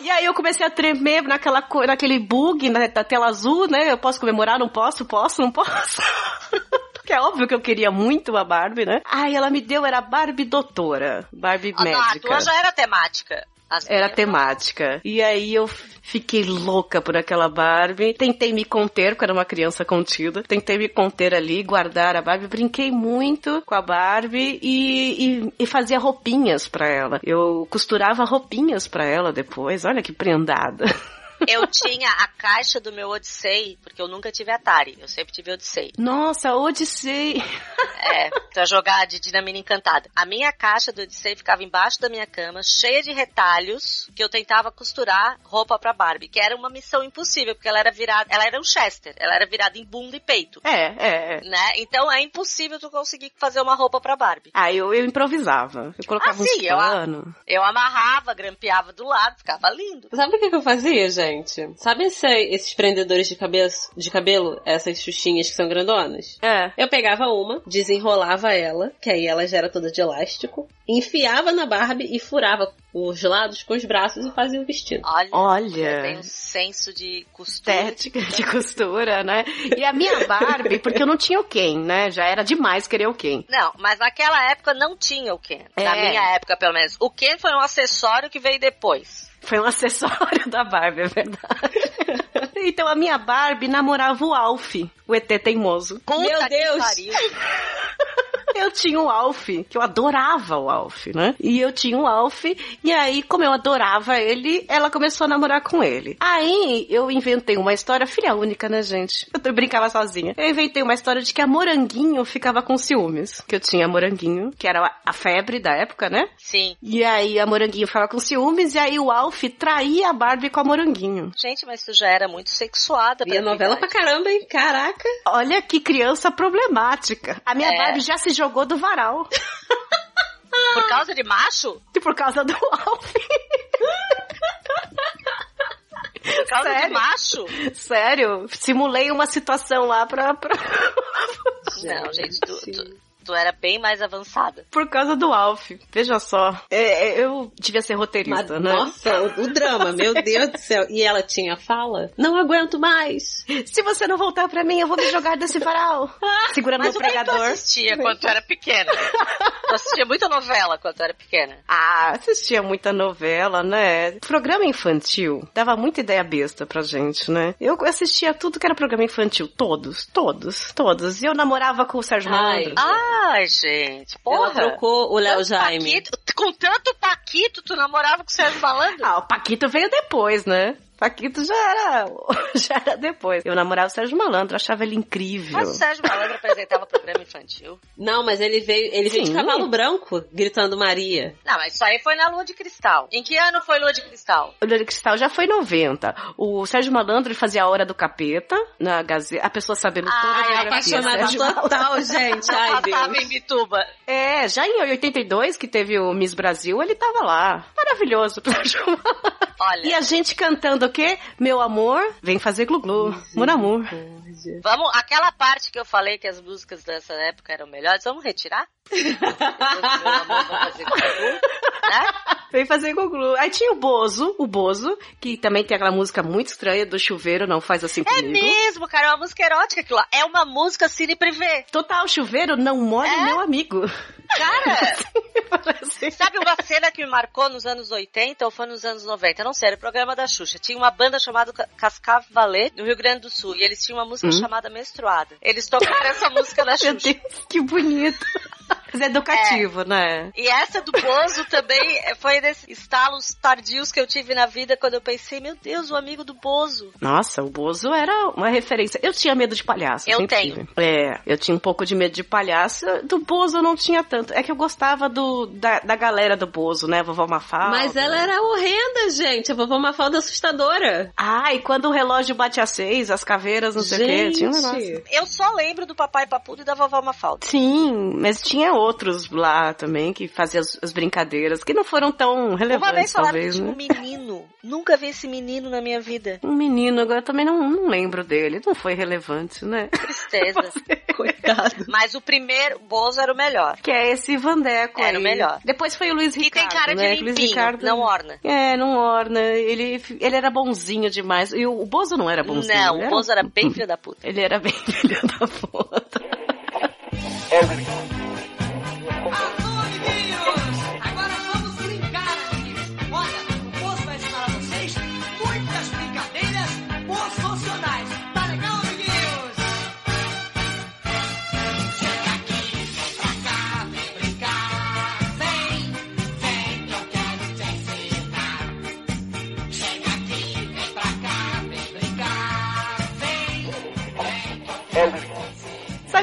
E aí eu comecei a tremer naquela, naquele bug na, da tela azul, né? Eu posso comemorar? Não posso? Posso? Não posso? Porque é óbvio que eu queria muito uma Barbie, né? Aí ela me deu, era Barbie doutora. Barbie Ah, não, a médica. tua já era temática. Era temática. E aí eu fiquei louca por aquela Barbie. Tentei me conter, porque era uma criança contida. Tentei me conter ali, guardar a Barbie. Brinquei muito com a Barbie e, e, e fazia roupinhas pra ela. Eu costurava roupinhas pra ela depois. Olha que prendada. Eu tinha a caixa do meu Odyssey, porque eu nunca tive Atari. Eu sempre tive Odyssey. Nossa, Odyssey. É, pra jogar de dinamina encantada. A minha caixa do Odyssey ficava embaixo da minha cama, cheia de retalhos, que eu tentava costurar roupa pra Barbie, que era uma missão impossível, porque ela era virada, ela era um Chester, ela era virada em bunda e peito. É, é, é. Né? Então é impossível tu conseguir fazer uma roupa pra Barbie. Ah, eu, eu improvisava. Eu colocava Ah, sim, eu. Eu amarrava, grampeava do lado, ficava lindo. Sabe o que, que eu fazia, gente? Sabe esse- esses prendedores de, cabeça, de cabelo? Essas xuxinhas que são grandonas? É. Eu pegava uma, desenrolava ela, que aí ela já era toda de elástico, enfiava na Barbie e furava os lados com os braços e fazia o vestido. Olha, Olha. tem um senso de costura. Estética de costura, né? E a minha Barbie, porque eu não tinha o Ken, né? Já era demais querer o Ken. Não, mas naquela época não tinha o Ken. Na É. minha época, pelo menos. O Ken foi um acessório que veio depois. Foi um acessório da Barbie, é verdade. então a minha Barbie namorava o Alf, o ET teimoso. Puta Meu Deus! Eu tinha o Alf, que eu adorava o Alf, né? E eu tinha o Alf, e aí, como eu adorava ele, ela começou a namorar com ele. Aí, eu inventei uma história, filha única, né, gente? Eu brincava sozinha. Eu inventei uma história de que a Moranguinho ficava com ciúmes. Que eu tinha Moranguinho, que era a febre da época, né? Sim. E aí, a Moranguinho ficava com ciúmes, e aí o Alf traía a Barbie com a Moranguinho. Gente, mas tu já era muito sexuada. E a novela pra caramba, hein? Caraca! Olha que criança problemática. A minha É. Barbie já se jogou do varal. Por causa de macho? E por causa do Alf. Por causa de Sério? macho? Sério, simulei uma situação lá pra. pra... Não, gente, tu, tu, tu era bem mais avançada. Por causa do Alf. Veja só. É, é, eu devia ser roteirista, Mas, né? Nossa, o, o drama, meu Deus do céu. E ela tinha fala? Não aguento mais. Se você não voltar pra mim, eu vou me jogar desse varal. Segurando Mas o pregador. assistia quando tu era pequena? tu assistia muita novela quando tu era pequena? Ah, assistia muita novela, né? Programa infantil dava muita ideia besta pra gente, né? Eu assistia tudo que era programa infantil. Todos, todos, todos. E eu namorava com o Sérgio Ai. Malandro. Ai, gente, Ela porra. trocou o Léo Jaime. Paquito- com tanto Paquito, tu namorava com o Sérgio Malandro? Ah, o Paquito veio depois, né? Paquito já era, já era depois. Eu namorava o Sérgio Malandro, achava ele incrível. Mas o Sérgio Malandro apresentava programa infantil. Não, mas ele veio, ele veio de cavalo branco, gritando Maria. Não, mas isso aí foi na Lua de Cristal. Em que ano foi Lua de Cristal? O Lua de Cristal já foi 90. O Sérgio Malandro ele fazia a Hora do Capeta na Gazeta. A pessoa sabendo toda a Ai, apaixonada Sérgio total, gente. Ai, Passava Deus. em Bituba. É, já em 82, que teve o Miss Brasil, ele tava lá. Maravilhoso. Olha, E a gente cantando o quê? Meu amor, vem fazer glu-glu. Mon amour. vamos, aquela parte que eu falei que as músicas dessa época eram melhores, vamos retirar? Amor, fazer glu-glu, né? Vem fazer glu-glu. Aí tinha o Bozo, o Bozo, que também tem aquela música muito estranha do chuveiro, não faz assim É comigo. mesmo, cara, é uma música erótica aquilo lá. É uma música cine privê. Total, chuveiro, não molhe É? meu amigo. Cara, sabe uma cena que me marcou nos anos 80 ou foi nos anos 90? Não sei, era o programa da Xuxa. Tinha uma banda chamada Ca- Cascave Ballet, no Rio Grande do Sul, e eles tinham uma música Hum? chamada Menstruada. Eles tocaram essa música da Meu Xuxa. Deus, que bonito. Mas é educativo, né? E essa do Bozo também foi desses estalos tardios que eu tive na vida quando eu pensei, meu Deus, o amigo do Bozo. Nossa, o Bozo era uma referência. Eu tinha medo de palhaço. Eu tenho. tive. É, eu tinha um pouco de medo de palhaço. Do Bozo eu não tinha tanto. É que eu gostava do, da, da galera do Bozo, né? Vovó Mafalda. Mas ela era horrenda, gente. A vovó Mafalda assustadora. Ah, e quando o relógio bate a seis, as caveiras, não sei o quê, tinha um negócio. Eu só lembro do Papai Papudo e da Vovó Mafalda. Sim, mas tinha outros lá também que faziam as, as brincadeiras, que não foram tão Uma vez relevantes, falaram talvez, que tinha né? um menino. Nunca vi esse menino na minha vida. Um menino, agora eu também não, não lembro dele. Não foi relevante, né? Tristeza. Coitado. Mas o primeiro, Bozo era o melhor. Que é esse Vandeco Era aí. o melhor. Depois foi o Luiz Que tem Ricardo, cara de né? Luiz limpinho, Ricardo... não orna. É, não orna. Ele, ele era bonzinho demais. E o, Bozo não era bonzinho. Não, o Bozo era bem filho da puta. Ele era bem filho da puta.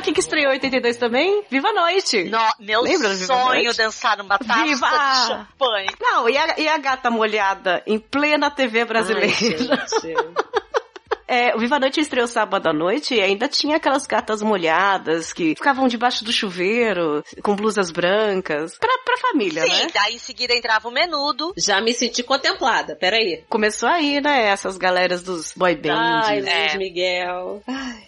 Sabe o que, que estreou em 82 também? Viva a Noite! No, meu Lembra Viva sonho Noite? dançar numa taça Viva! de champanhe. Não, e a, e a gata molhada em plena TV brasileira? Ai. É, o Viva a Noite estreou sábado à noite e ainda tinha aquelas gatas molhadas que ficavam debaixo do chuveiro, com blusas brancas. Pra, pra família, Sim, né? daí em seguida entrava o menudo. Já me senti contemplada. Peraí. Começou aí, né? Essas galeras dos boy bands. Ai, É. Luiz Miguel.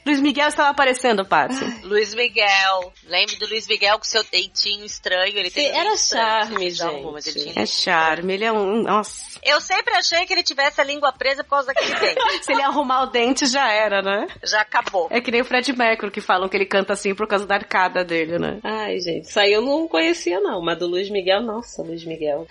Luiz Miguel estava aparecendo, Patsy. Luiz Miguel. Lembro do Luiz Miguel com seu dentinho estranho. Ele tem Sim, era dentinho estranho. charme, Não, gente. mas ele tinha É charme, ele é um. Nossa. Eu sempre achei que ele tivesse a língua presa por causa daquele dente. Se ele arrumar o dente, já era, né? Já acabou. É que nem o Fred Mercury que falam que ele canta assim por causa da arcada dele, né? Ai, gente. Isso aí eu não conhecia, não. Mas do Luiz Miguel, nossa, Luiz Miguel.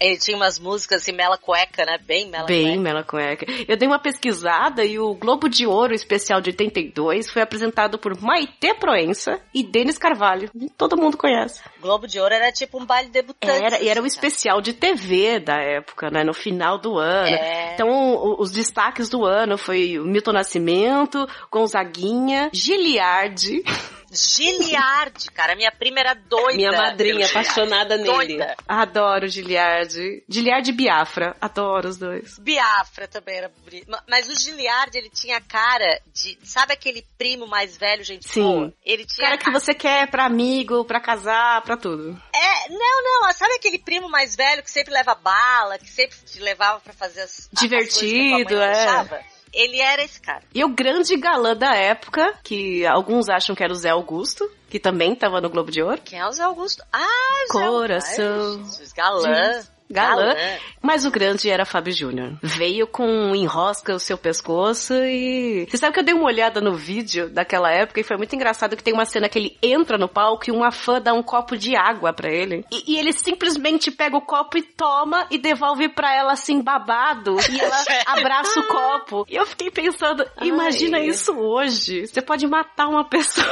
Ele tinha umas músicas assim, mela cueca, né? Bem mela Bem, cueca. Mela Cueca. Eu dei uma pesquisada e o Globo de Ouro especial de 82 foi apresentado por Maite Proença e Denis Carvalho. Todo mundo conhece. Globo de Ouro era tipo um baile debutante. Era, e era o assim, especial de TV da época, né? No final do ano. É. Então, os destaques do ano foi o Milton Nascimento, Gonzaguinha, Giliardi. Giliardi, cara. Minha prima era doida. Minha madrinha, apaixonada nele. Doida. Adoro Giliardi. Giliardi e Biafra. Adoro os dois. Biafra também era bonito. Ma- Mas o Giliardi, ele tinha cara de... Sabe aquele primo mais velho, gente Sim. boa? Ele tinha Cara que você quer pra amigo, pra casar, pra tudo. É, não, não. Sabe aquele primo mais velho que sempre leva bala, que sempre te levava pra fazer as as Divertido, coisas que a tua mãe é. Ele era esse cara. E o grande galã da época, que alguns acham que era o Zé Augusto, que também tava no Globo de Ouro. Quem é o Zé Augusto? Ah, Zé Coração. Augusto. Galã. Galã. Mas o grande era Fábio Júnior. Veio com enrosca o seu pescoço e. Você sabe que eu dei uma olhada no vídeo daquela época e foi muito engraçado que tem uma cena que ele entra no palco e uma fã dá um copo de água pra ele. E, e ele simplesmente pega o copo e toma e devolve pra ela assim, babado. E ela abraça o copo. E eu fiquei pensando, imagina Ai. isso hoje. Você pode matar uma pessoa.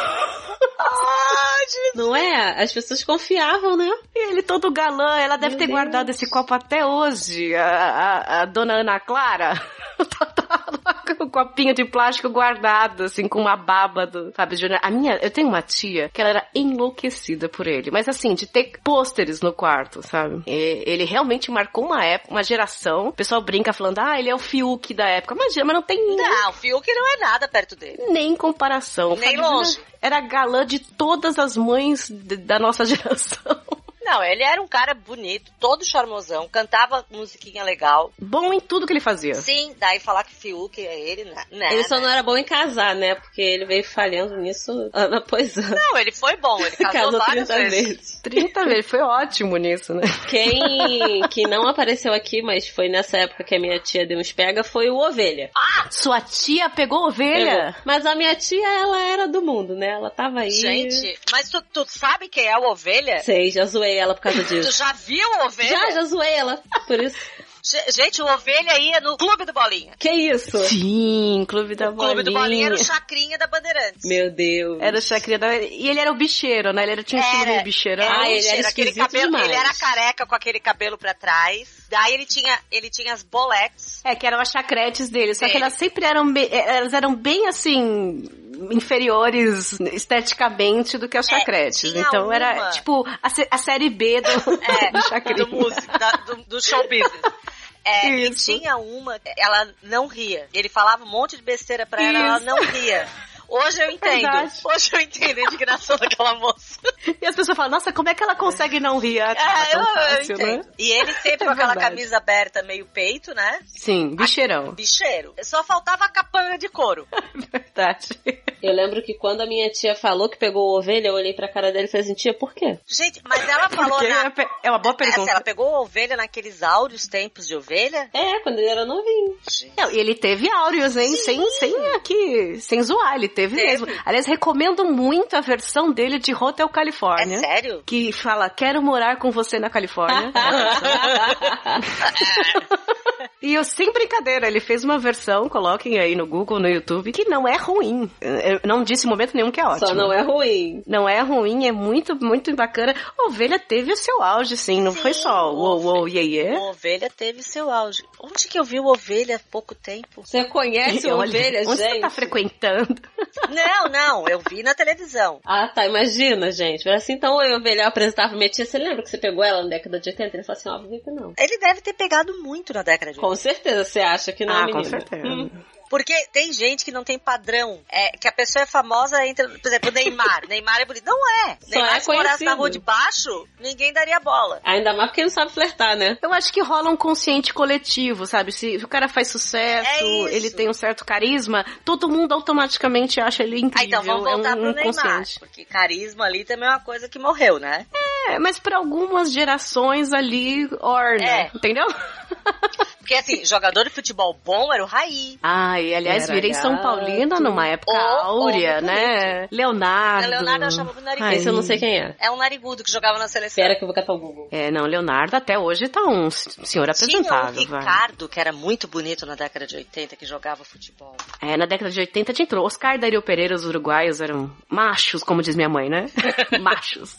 Não é? As pessoas confiavam, né? E ele todo galã, ela deve ter guardado esse copo até hoje. A, a, a dona Ana Clara o copinho de plástico guardado, assim, com uma baba do Fábio Júnior. A minha, eu tenho uma tia que ela era enlouquecida por ele, mas assim, de ter pôsteres no quarto, sabe? E ele realmente marcou uma época, uma geração. O pessoal brinca falando, ah, ele é o Fiuk da época. Imagina, mas não tem nem, Não, o Fiuk não é nada perto dele. nem comparação. Nem Fábio Júnior longe. Era galã de todas as mães da nossa geração. Não, ele era um cara bonito, todo charmosão, cantava musiquinha legal. Bom em tudo que ele fazia. Sim, daí falar que Fiuk é ele, né? né, Ele só né? não era bom em casar, né? Porque ele veio falhando nisso ano após ano. Não, ele foi bom, ele casou, Casou várias 30 vezes. vezes. 30 vezes, foi ótimo nisso, né? Quem que não apareceu aqui, mas foi nessa época que a minha tia deu uns pega, foi o Ovelha. Sua tia pegou ovelha? Pegou. Mas a minha tia, ela era do mundo, né? Ela tava aí. Gente, mas tu, tu sabe quem é o Ovelha? Sei, já zoei ela por causa Tu disso. já viu o Ovelha? Já, já zoei ela. Por isso. Ge- Gente, o Ovelha ia no Clube do Bolinha. Que isso? Sim, Clube da O Clube do Bolinha Bolinha. era o Chacrinha da Bandeirantes. Meu Deus. Era o Chacrinha da... E ele era o bicheiro, né? Ele era, tinha um estilo Era. meio. Era um Ah, ele era cheiro, aquele esquisito cabelo, demais. Ele era careca com aquele cabelo pra trás. Daí ele tinha, ele tinha as boletes. É, que eram as chacretes dele. Só que elas sempre eram bem, elas eram bem assim inferiores esteticamente do que as chacretes. É, então era uma- tipo a, a série B do, É, do chacrinha. do músico, da- do, do show business. É, e tinha uma, ela não ria. Ele falava um monte de besteira pra ela, ela não ria. Hoje eu entendo. Verdade. Hoje eu entendo a indignação daquela moça. E as pessoas falam, nossa, como é que ela consegue não rir? Ah, tá É, tão eu, eu fácil, entendo. né? E ele sempre É com aquela verdade. camisa aberta, meio peito, né? Sim, bicheirão. Bicheiro. Só faltava a capanga de couro. Verdade. Eu lembro que quando a minha tia falou que pegou a ovelha, eu olhei pra cara dele e falei assim, tia, por quê? Gente, mas ela falou na... é é uma boa Essa, pergunta. ela pegou a ovelha naqueles áureos tempos de ovelha? É, quando ele era novinho. Não, e ele teve áureos, hein? Sem, sem aqui, sem zoar, ele teve, Teve. mesmo. Aliás, recomendo muito a versão dele de Hotel California. É sério? Que fala, quero morar com você na Califórnia. E eu, sem brincadeira, ele fez uma versão, coloquem aí no Google, no YouTube, que não é ruim. Eu não disse em momento nenhum que é ótimo. Só não é ruim. Não é ruim, é muito, muito bacana. A Ovelha teve o seu auge, sim, não foi só uou, uou, iê, iê. O ovelha teve seu auge. Onde que eu vi o ovelha há pouco tempo? Você conhece a Olha, ovelha, onde gente? você tá frequentando? Não, não, eu vi na televisão. Ah, tá, imagina, gente. Era assim, então eu ovelha apresentava minha tia. Você lembra que você pegou ela na década de 80? Ele falou assim, óbvio que não. Ele deve ter pegado muito na década de Com certeza, você acha que não, ah, menina? com certeza. Hum. Porque tem gente que não tem padrão. É, que a pessoa é famosa, entra, por exemplo, o Neymar. Neymar é bonito. Não é. Só Neymar, é se morasse na rua de baixo, ninguém daria bola. Ainda mais porque não sabe flertar, né? Eu acho que rola um consciente coletivo, sabe? Se o cara faz sucesso, É ele tem um certo carisma, todo mundo automaticamente acha ele incrível. Ah, então vamos voltar é um, pro Neymar. consciente. Porque carisma ali também é uma coisa que morreu, né? É, mas para algumas gerações ali, orna, É. entendeu? Porque assim, jogador de futebol bom era o Raí. Ai, aliás, Era virei São. Paulina numa época Ô, áurea, ô, né? Leonardo. Leonardo eu achava muito narigudo. Esse eu não sei quem é. É um narigudo que jogava na seleção. Espera que eu vou catar o Google. É, não, Leonardo até hoje tá um senhor Tinha o apresentável, vai. Ricardo, que era muito bonito na década de 80, que jogava futebol. É, na década de 80 tinha entrou. Oscar e Dario Pereira, os uruguaios, eram machos, como diz minha mãe, né? machos.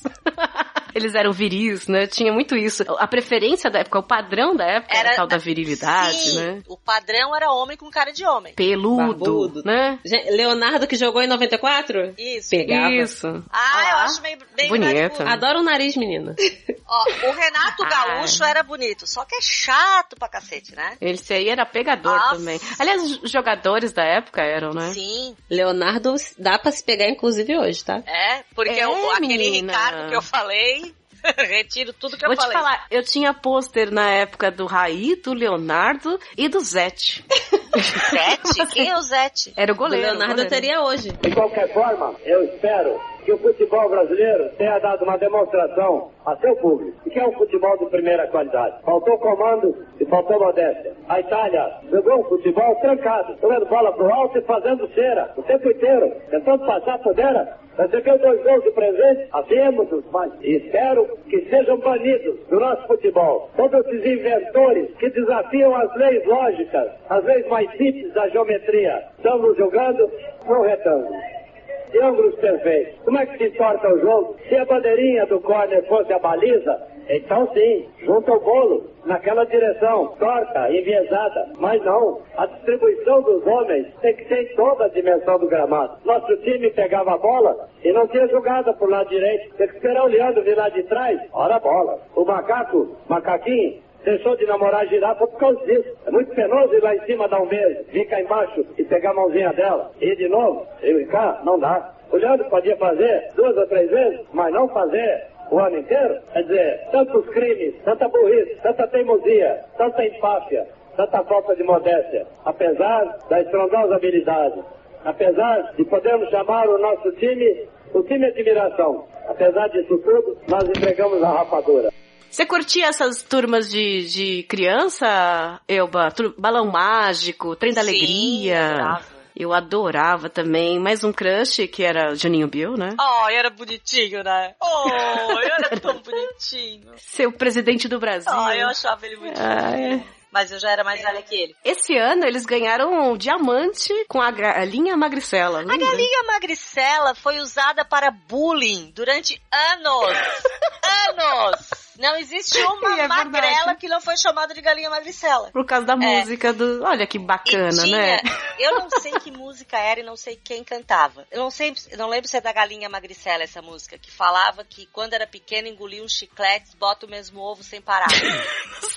Eles eram viris, né? Tinha muito isso. A preferência da época, o padrão da época era, tal da virilidade, Sim, né? o padrão era homem com cara de homem. Peludo, Barbudo. né? Leonardo que jogou em 94? Isso. Pegava. Isso. Ah, eu Ah, acho meio bem bonito. narigudo. Adoro o nariz, menina. Ó, o Renato Ah. Gaúcho era bonito, só que é chato pra cacete, né? Esse aí era pegador Nossa. também. Aliás, os jogadores da época eram, né? Sim, Leonardo dá pra se pegar, inclusive, hoje, tá? é, porque É, o, aquele menina. Ricardo que eu falei, retiro tudo que Vou eu te falei. falar, eu tinha pôster na época do Raí, do Leonardo e do Zete. Zete? Quem é o Zete? Era o goleiro. O Leonardo goleiro. teria hoje. De qualquer forma, eu espero que o futebol brasileiro tenha dado uma demonstração a seu público que é um futebol de primeira qualidade. Faltou comando e faltou modéstia. A Itália jogou um futebol trancado, jogando bola pro alto e fazendo cera o tempo inteiro, tentando passar por. Recebeu dois gols de presente, havemos mas espero que sejam banidos do nosso futebol. Todos esses inventores que desafiam as leis lógicas, as leis mais simples da geometria, estamos jogando no retângulo de ângulos perfeitos. Como é que se entorta o jogo? Se a bandeirinha do córner fosse a baliza, então sim, junta o bolo naquela direção, torta, enviesada. Mas não, a distribuição dos homens tem que ser em toda a dimensão do gramado. Nosso time pegava a bola e não tinha jogada pro lado direito. Tem que esperar o Leandro vir lá de trás, ora a bola. O macaco, macaquinho, deixou de namorar a girafa por causa disso. É muito penoso ir lá em cima dar um beijo, vir cá embaixo e pegar a mãozinha dela. E de novo, eu e cá, não dá. O Leandro podia fazer duas ou três vezes, mas não fazer o ano inteiro. Quer dizer, tantos crimes, tanta burrice, tanta teimosia, tanta empáfia, tanta falta de modéstia, apesar da estrondosa habilidade, apesar de podermos chamar o nosso time o time admiração. Apesar disso tudo, nós entregamos a rapadura. Você curtia essas turmas de, de criança, Elba? Balão Mágico, Trem da Sim, Alegria. adorava. Eu adorava também. Mais um crush, que era Juninho Bill, né? Oh, era bonitinho, né? Oh, era tão bonitinho. Seu presidente do Brasil. Oh, eu achava ele muito Ah, é. Mas eu já era mais velha que ele. Esse ano eles ganharam um diamante com a galinha magricela. A galinha magricela foi usada para bullying durante anos. anos! Não existe uma É verdade. magrela que não foi chamada de galinha magricela. Por causa da É. música do. Olha que bacana, tinha- né? Eu não sei que música era e não sei quem cantava. Eu não sei, eu não lembro se é da Galinha Magricela essa música, que falava que quando era pequeno engolia uns chicletes, bota o mesmo ovo sem parar.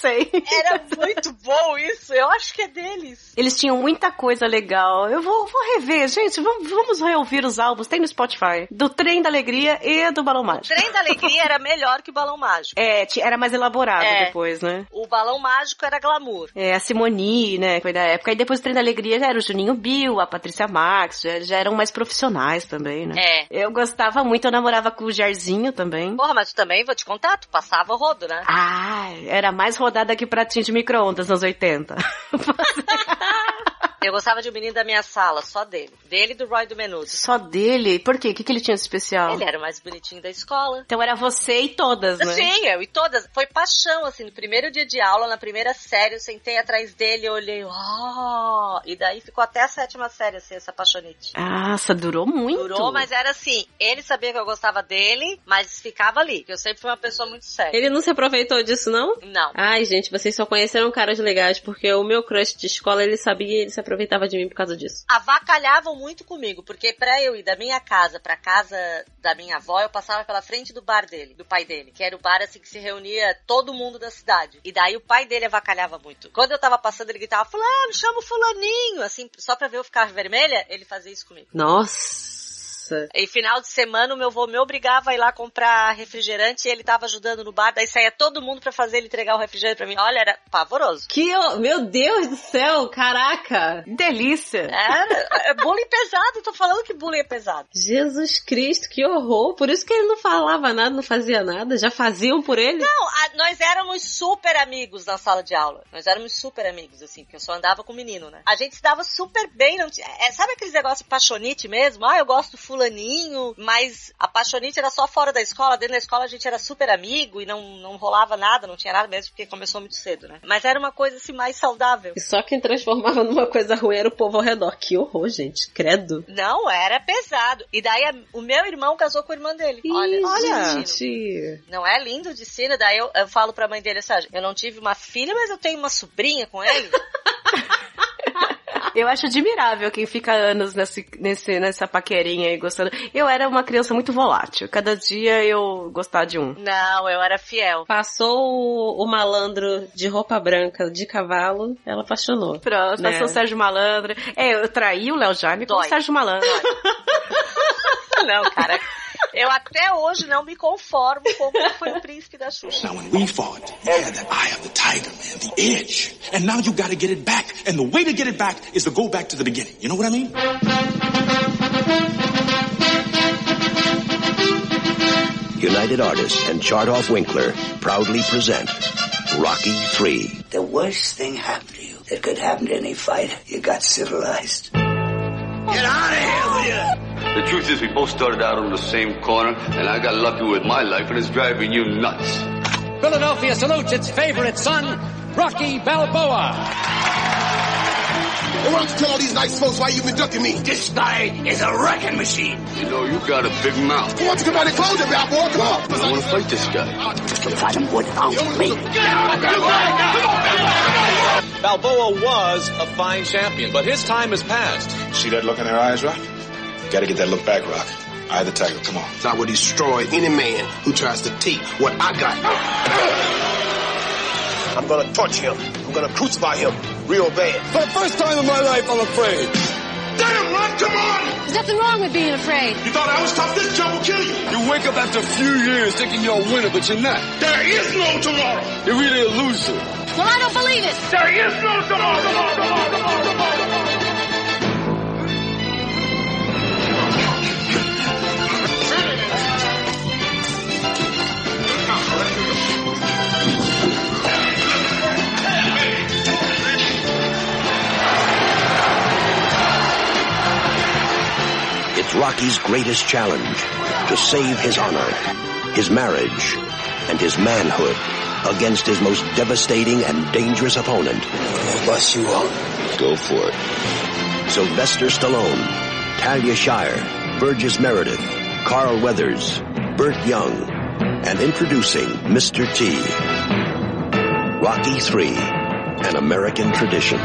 Sei. Era muito bom isso, eu acho que é deles. Eles tinham muita coisa legal. Eu vou, vou rever, gente. Vamos, vamos reouvir os álbuns. Tem no Spotify. Do Trem da Alegria e do Balão Mágico. Trem da Alegria era melhor que o Balão Mágico. É, era mais elaborado É. depois, né? O Balão Mágico era glamour. É, a Simone, né, foi da época. E depois do Trem da Alegria já era o Juninho Bill, a Patrícia Marques, já, já eram mais profissionais também, né? É. Eu gostava muito, eu namorava com o Jairzinho também. Porra, mas tu também, vou te contar, tu passava rodo, né? Ah, era mais rodada que pratinho de micro-ondas nos 80. Eu gostava de um menino da minha sala, só dele. Dele e do Roy do Menudo. Só dele? Por quê? O que, que ele tinha de especial? Ele era o mais bonitinho da escola. Então era você e todas, né? Sim, eu e todas. Foi paixão, assim, no primeiro dia de aula, na primeira série, eu sentei atrás dele, eu olhei, oh! E daí ficou até a sétima série, assim, essa paixonite. Nossa, durou muito. Durou, mas era assim, ele sabia que eu gostava dele, mas ficava ali, que eu sempre fui uma pessoa muito séria. Ele não se aproveitou disso, não? Não. Ai, gente, vocês só conheceram caras legais, porque o meu crush de escola, ele sabia e ele se aproveitava de mim por causa disso. avacalhavam muito comigo, porque pra eu ir da minha casa pra casa da minha avó, eu passava pela frente do bar dele, do pai dele, que era o bar assim que se reunia todo mundo da cidade. E daí o pai dele avacalhava muito. Quando eu tava passando, ele gritava, fulano, chama o fulaninho, assim, só pra ver eu ficar vermelha, ele fazia isso comigo. Nossa! E final de semana o meu avô me obrigava a ir lá comprar refrigerante e ele tava ajudando no bar, daí saía todo mundo pra fazer ele entregar o refrigerante pra mim. Olha, era pavoroso. Que, o- meu Deus do céu, caraca! Delícia! Era, é bullying pesado, tô falando que bullying é pesado. Jesus Cristo, que horror! Por isso que ele não falava nada, não fazia nada, já faziam por ele? Não, a- nós éramos super amigos na sala de aula. Nós éramos super amigos, assim, porque eu só andava com menino, né? A gente se dava super bem, não tinha, é, sabe aqueles negócios de paixonite mesmo? Ah, eu gosto do fulaninho, mas a paixonite era só fora da escola, dentro da escola a gente era super amigo e não, não rolava nada, não tinha nada mesmo, porque começou muito cedo, né? Mas era uma coisa, assim, mais saudável. E só quem transformava numa coisa ruim era o povo ao redor. Que horror, gente. Credo. Não, era pesado. E daí a- o meu irmão casou com a irmã dele. olha, olha. gente. Não é lindo o destino? Daí eu, eu falo pra mãe dele assim, eu não tive uma filha, mas eu tenho uma sobrinha com ele. Eu acho admirável quem fica anos nesse, nesse, nessa paquerinha aí gostando. Eu era uma criança muito volátil. Cada dia eu gostava de um. Não, eu era fiel. Passou o, o malandro de roupa branca de cavalo, ela apaixonou. Pronto, né? passou o Sérgio Malandro. É, eu traí o Léo Jaime com o Dói. Sérgio Malandro. Não, cara. Eu até hoje não me conformo como foi o príncipe da Xuxa. Now, when we fought, you had that eye of the tiger, man, the edge. And now you gotta get it back. And the way to get it back is to go back to the beginning. You know what I mean? United Artists and Chartoff Winkler proudly present Rocky 3. The worst thing happened to you that could happen to any fighter. You got civilized. Get out of here with you! The truth is, we both started out on the same corner, and I got lucky with my life, and it's driving you nuts. Philadelphia salutes its favorite son, Rocky Balboa. Why don't you tell all these nice folks why you've been ducking me? This guy is a wrecking machine. You know, you got a big mouth. Why don't you come out and close your mouth, boy? Come on. I want to fight this guy. To fight him without me. Balboa was a fine champion, but his time has passed. See that look in their eyes, Rock? Gotta get that look back, Rock. Eye of the tiger, come on. I will destroy any man who tries to take what I got. I'm gonna torture him. I'm gonna crucify him real bad. For the first time in my life, I'm afraid. Damn, Rock, come on! There's nothing wrong with being afraid. You thought I was tough? This jump will kill you. You wake up after a few years thinking you're a winner, but you're not. There is no tomorrow. You're really a loser. Well, I don't believe it. There is no tomorrow. tomorrow, tomorrow, tomorrow, tomorrow. It's Rocky's greatest challenge to save his honor, his marriage, and his manhood against his most devastating and dangerous opponent. Bust you up. Go for it. Sylvester Stallone, Talia Shire, Burgess Meredith, Carl Weathers, Burt Young, and introducing Mr. T. Rocky 3, an American tradition.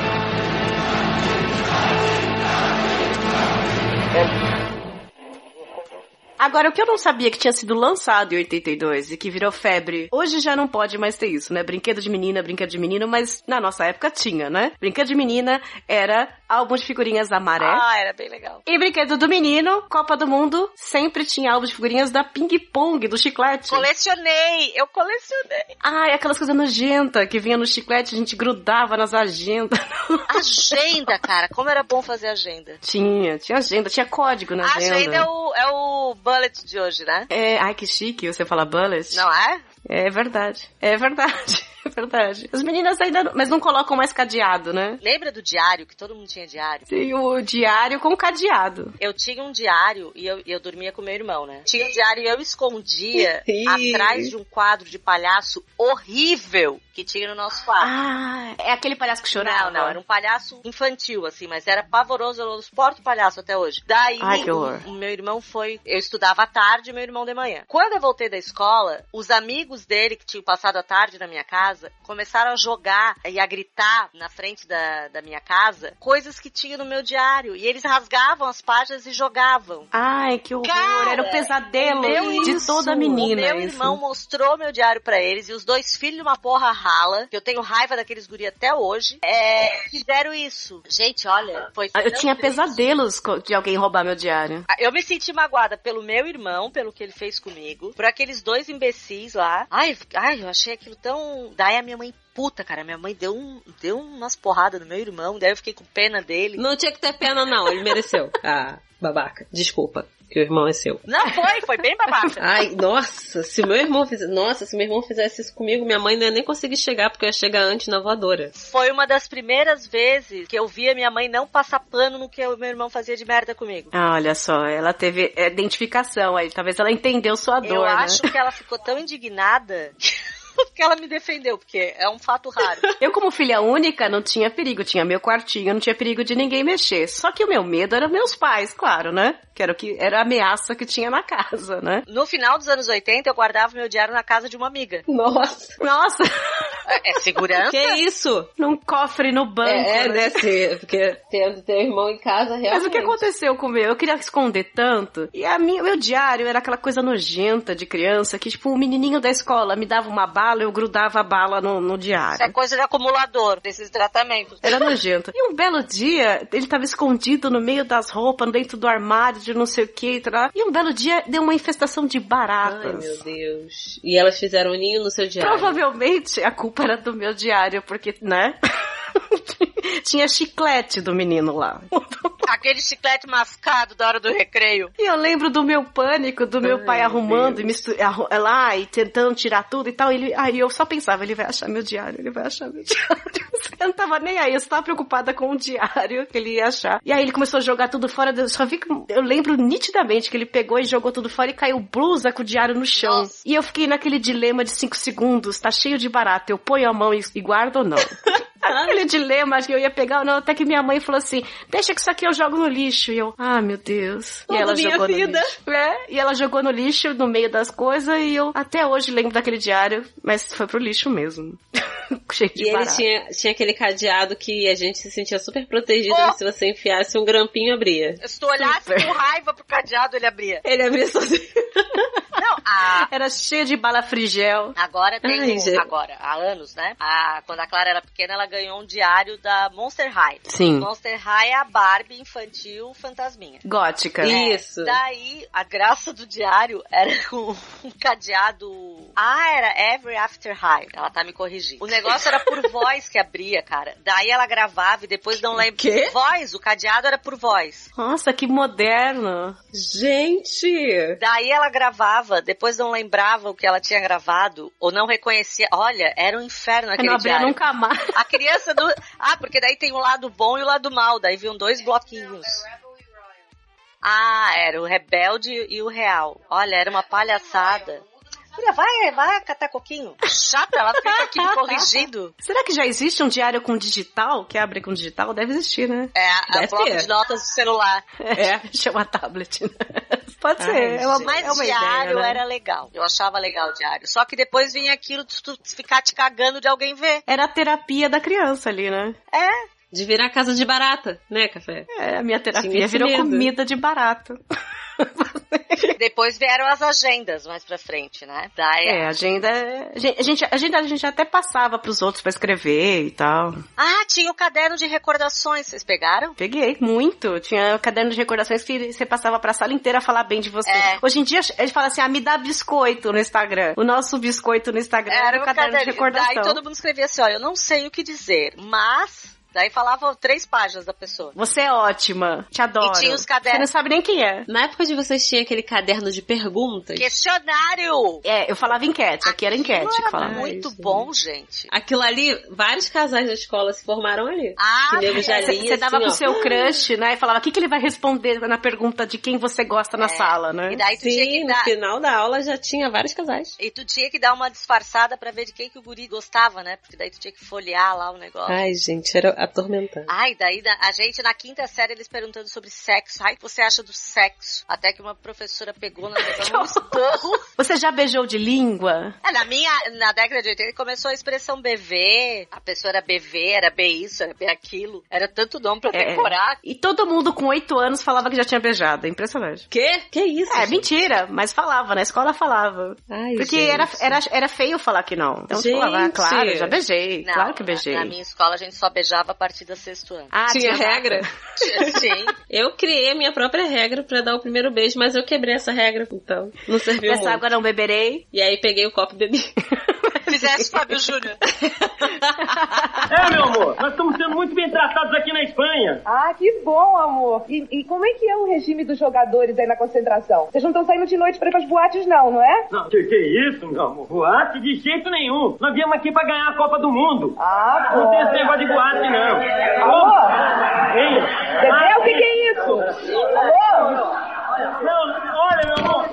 Agora, o que eu não sabia que tinha sido lançado em 82 e que virou febre, hoje já não pode mais ter isso, né? Brinquedo de menina, brinquedo de menino, mas na nossa época tinha, né? Brinquedo de menina era álbum de figurinhas da Maré. Ah, era bem legal. E brinquedo do menino, Copa do Mundo, sempre tinha álbum de figurinhas da Ping Pong, do chiclete. Colecionei, eu colecionei. Ai, aquelas coisas nojentas que vinha no chiclete, a gente grudava nas agendas. Agenda, cara, como era bom fazer agenda. tinha, tinha agenda, tinha código na agenda. agenda é o, é o bullet de hoje, né? É, ai, que chique você falar bullet. Não é? É verdade. É verdade. É verdade. As meninas ainda. não- Mas não colocam mais cadeado, né? Lembra do diário, que todo mundo tinha diário? Tem o diário com cadeado. Eu tinha um diário e eu, eu dormia com meu irmão, né? Tinha um diário e eu escondia atrás de um quadro de palhaço horrível que tinha no nosso quarto. Ah, é aquele palhaço que chorava. Não, não, era um palhaço infantil, assim, mas era pavoroso, eu suporto palhaço até hoje. Daí, Ai, que horror. o, o meu irmão foi. Eu estudava à tarde e meu irmão de manhã. Quando eu voltei da escola, os amigos dele que tinham passado a tarde na minha casa começaram a jogar e a gritar na frente da, da minha casa coisas que tinha no meu diário. E eles rasgavam as páginas e jogavam. Ai, que horror. Cara, era o pesadelo meu de isso. toda menina. Meu isso. irmão mostrou meu diário pra eles e os dois filhos de uma porra rala, que eu tenho raiva daqueles guri até hoje, é, fizeram isso. Gente, olha, foi. Ah, Eu tinha triste. pesadelos de alguém roubar meu diário. Ah, Eu me senti magoada pelo meu irmão, pelo que ele fez comigo, por aqueles dois imbecis lá. Ai, ai, eu achei aquilo tão. Daí a minha mãe puta, cara. Minha mãe deu, um, deu umas porradas no meu irmão, daí eu fiquei com pena dele. Não tinha que ter pena, não. Ele mereceu. Ah, babaca. Desculpa, que o irmão é seu. Não foi, foi bem babaca. Ai, nossa, se meu irmão fizesse, nossa, se meu irmão fizesse isso comigo, minha mãe não ia nem conseguir chegar, porque eu ia chegar antes na voadora. Foi uma das primeiras vezes que eu via minha mãe não passar pano no que o meu irmão fazia de merda comigo. Ah, olha só, ela teve identificação aí. Talvez ela entendeu sua dor, eu né? acho que ela ficou tão indignada que ela me defendeu, porque é um fato raro. Eu, como filha única, não tinha perigo. Tinha meu quartinho, não tinha perigo de ninguém mexer. Só que o meu medo era meus pais, claro, né? Que era o que era a ameaça que tinha na casa, né? No final dos anos 80, eu guardava meu diário na casa de uma amiga. Nossa. Nossa! É segurança? Que isso? Num cofre no banco. É, é, né? né? se- Porque tendo teu irmão em casa, realmente. Mas o que aconteceu com o meu? Eu queria esconder tanto. E a minha, meu diário era aquela coisa nojenta de criança que, tipo, o menininho da escola me dava uma bala, eu grudava a bala no, no diário. Isso é coisa de acumulador desses tratamentos. Era nojento. E um belo dia, ele tava escondido no meio das roupas, dentro do armário, de não sei o que. E um belo dia deu uma infestação de baratas. Ai, meu Deus. E elas fizeram um ninho no seu diário. Provavelmente a culpa era do meu diário, porque, né? Tinha chiclete do menino lá. Aquele chiclete mascado da hora do recreio. E eu lembro do meu pânico, do meu Ai, pai arrumando e mistu- arru- é lá e tentando tirar tudo e tal. Ele, aí eu só pensava, ele vai achar meu diário, ele vai achar meu diário. Eu não tava nem aí, eu só tava preocupada com o diário que ele ia achar. E aí ele começou a jogar tudo fora. Eu só vi que eu lembro nitidamente que ele pegou e jogou tudo fora e caiu blusa com o diário no chão. E eu fiquei naquele dilema de cinco segundos, tá cheio de barato, eu ponho a mão e, e guardo ou não? Aquele dilema que eu ia pegar ou não, até que minha mãe falou assim: deixa que isso aqui eu jogo no lixo. E eu, ah, meu Deus. Toda e ela minha jogou vida. no lixo. É, e ela jogou no lixo, no meio das coisas, e eu até hoje lembro daquele diário, mas foi pro lixo mesmo. Cheio de E ele tinha, tinha aquele cadeado que a gente se sentia super protegido Oh! se você enfiasse um grampinho abria. Se tu olhasse Super. com raiva pro cadeado, ele abria. Ele abria sozinho. Não, a... Era cheio de bala frigel. Agora tem Ai, um- agora, há anos, né? A, quando a Clara era pequena, ela ganhou um diário da Monster High. Sim. Monster High é a Barbie infantil fantasminha. Gótica. É, Daí, a graça do diário era com um cadeado. Ah, era Every After High. Ela tá me corrigindo. O negócio era por voz que abria, cara. Daí ela gravava e depois não lembro. Quê? Voz, o cadeado era por voz. Nossa, que moderno. Gente! Daí ela gravava, depois não lembrava o que ela tinha gravado, ou não reconhecia. Olha, era um inferno Eu aquele não abria diário. nunca mais. A criança do. Ah, porque daí tem o lado bom e o lado mal. Daí viam dois bloquinhos. Ah, era o rebelde e o real. Olha, era uma palhaçada. Filha, vai, vai catar coquinho. Chata, ela fica aqui me corrigindo. Será que já existe um diário com digital? Que abre com digital? Deve existir, né? É, a Deve bloco ter. de notas do celular. É, chama tablet. né? Pode ser. Ai, é uma, Mas é uma diário ideia, né? era legal. Eu achava legal o diário. Só que depois vinha aquilo de tu ficar te cagando de alguém ver. Era a terapia da criança ali, né? É. De virar casa de barata, né, Café? É, a minha terapia virou medo. comida de barato. Depois vieram as agendas mais pra frente, né? Daí, É, agenda. A gente, a gente, agenda a gente até passava pros outros pra escrever e tal. Ah, tinha o caderno de recordações, vocês pegaram? Peguei muito. Tinha caderno de recordações que você passava pra sala inteira falar bem de você. É. Hoje em dia, eles falam assim, ah, me dá biscoito no Instagram. O nosso biscoito no Instagram era, Era o um caderno, de caderno. recordação. Daí todo mundo escrevia assim, ó, eu não sei o que dizer, mas... Daí falava três páginas da pessoa. Você é ótima. Te adoro. E tinha os cadernos. Você não sabe nem quem é. Na época de vocês tinha aquele caderno de perguntas. Questionário! É, eu falava enquete. Aqui era enquete Aquilo que era falava. muito bom, gente. Aquilo ali, vários casais da escola se formaram ali. Ah, que nego já Você lia dava assim, pro ó. seu crush, né? E falava, o que, que ele vai responder na pergunta de quem você gosta na sala, né? É. E daí tu tinha Sim, que no dar... final da aula já tinha vários casais. E tu tinha que dar uma disfarçada pra ver de quem que o guri gostava, né? Porque daí tu tinha que folhear lá o negócio. Ai, gente, era atormentante. Ai, daí da- a gente na quinta série eles perguntando sobre sexo. Ai, o que você acha do sexo? Até que uma professora pegou na um esporro. Você já beijou de língua? É, na minha, na década de 80 começou a expressão BV, a pessoa era BV, era B isso, era B aquilo. Era tanto nome pra É. decorar. E todo mundo com oito anos falava que já tinha beijado. É impressionante. Que? Que isso? É, mentira, mas falava, na escola falava. Ai, Porque gente. era, era, era feio falar que não. Então Gente. falava, ah, claro, já beijei. Não, claro que na- beijei. Na, minha escola a gente só beijava a partir do sexto ano. Ah, tinha regra? Sim. Eu criei a minha própria regra pra dar o primeiro beijo, mas eu quebrei essa regra, então não serviu muito. água não beberei. E aí peguei o copo e bebi. Fizesse Fábio Júnior. É, meu amor, nós estamos sendo muito bem tratados aqui na Espanha. Ah, que bom, amor. E, e como é que é o regime dos jogadores aí na concentração? Vocês não estão saindo de noite pra ir pras boates, não, não é? Não, que, que isso, meu amor? Boate de jeito nenhum. Nós viemos aqui pra ganhar a Copa do Mundo. Ah, Não tem esse negócio de boate, não. Amor! Hein? Dedé, o que, que é isso? Alô? Não, olha, meu amor.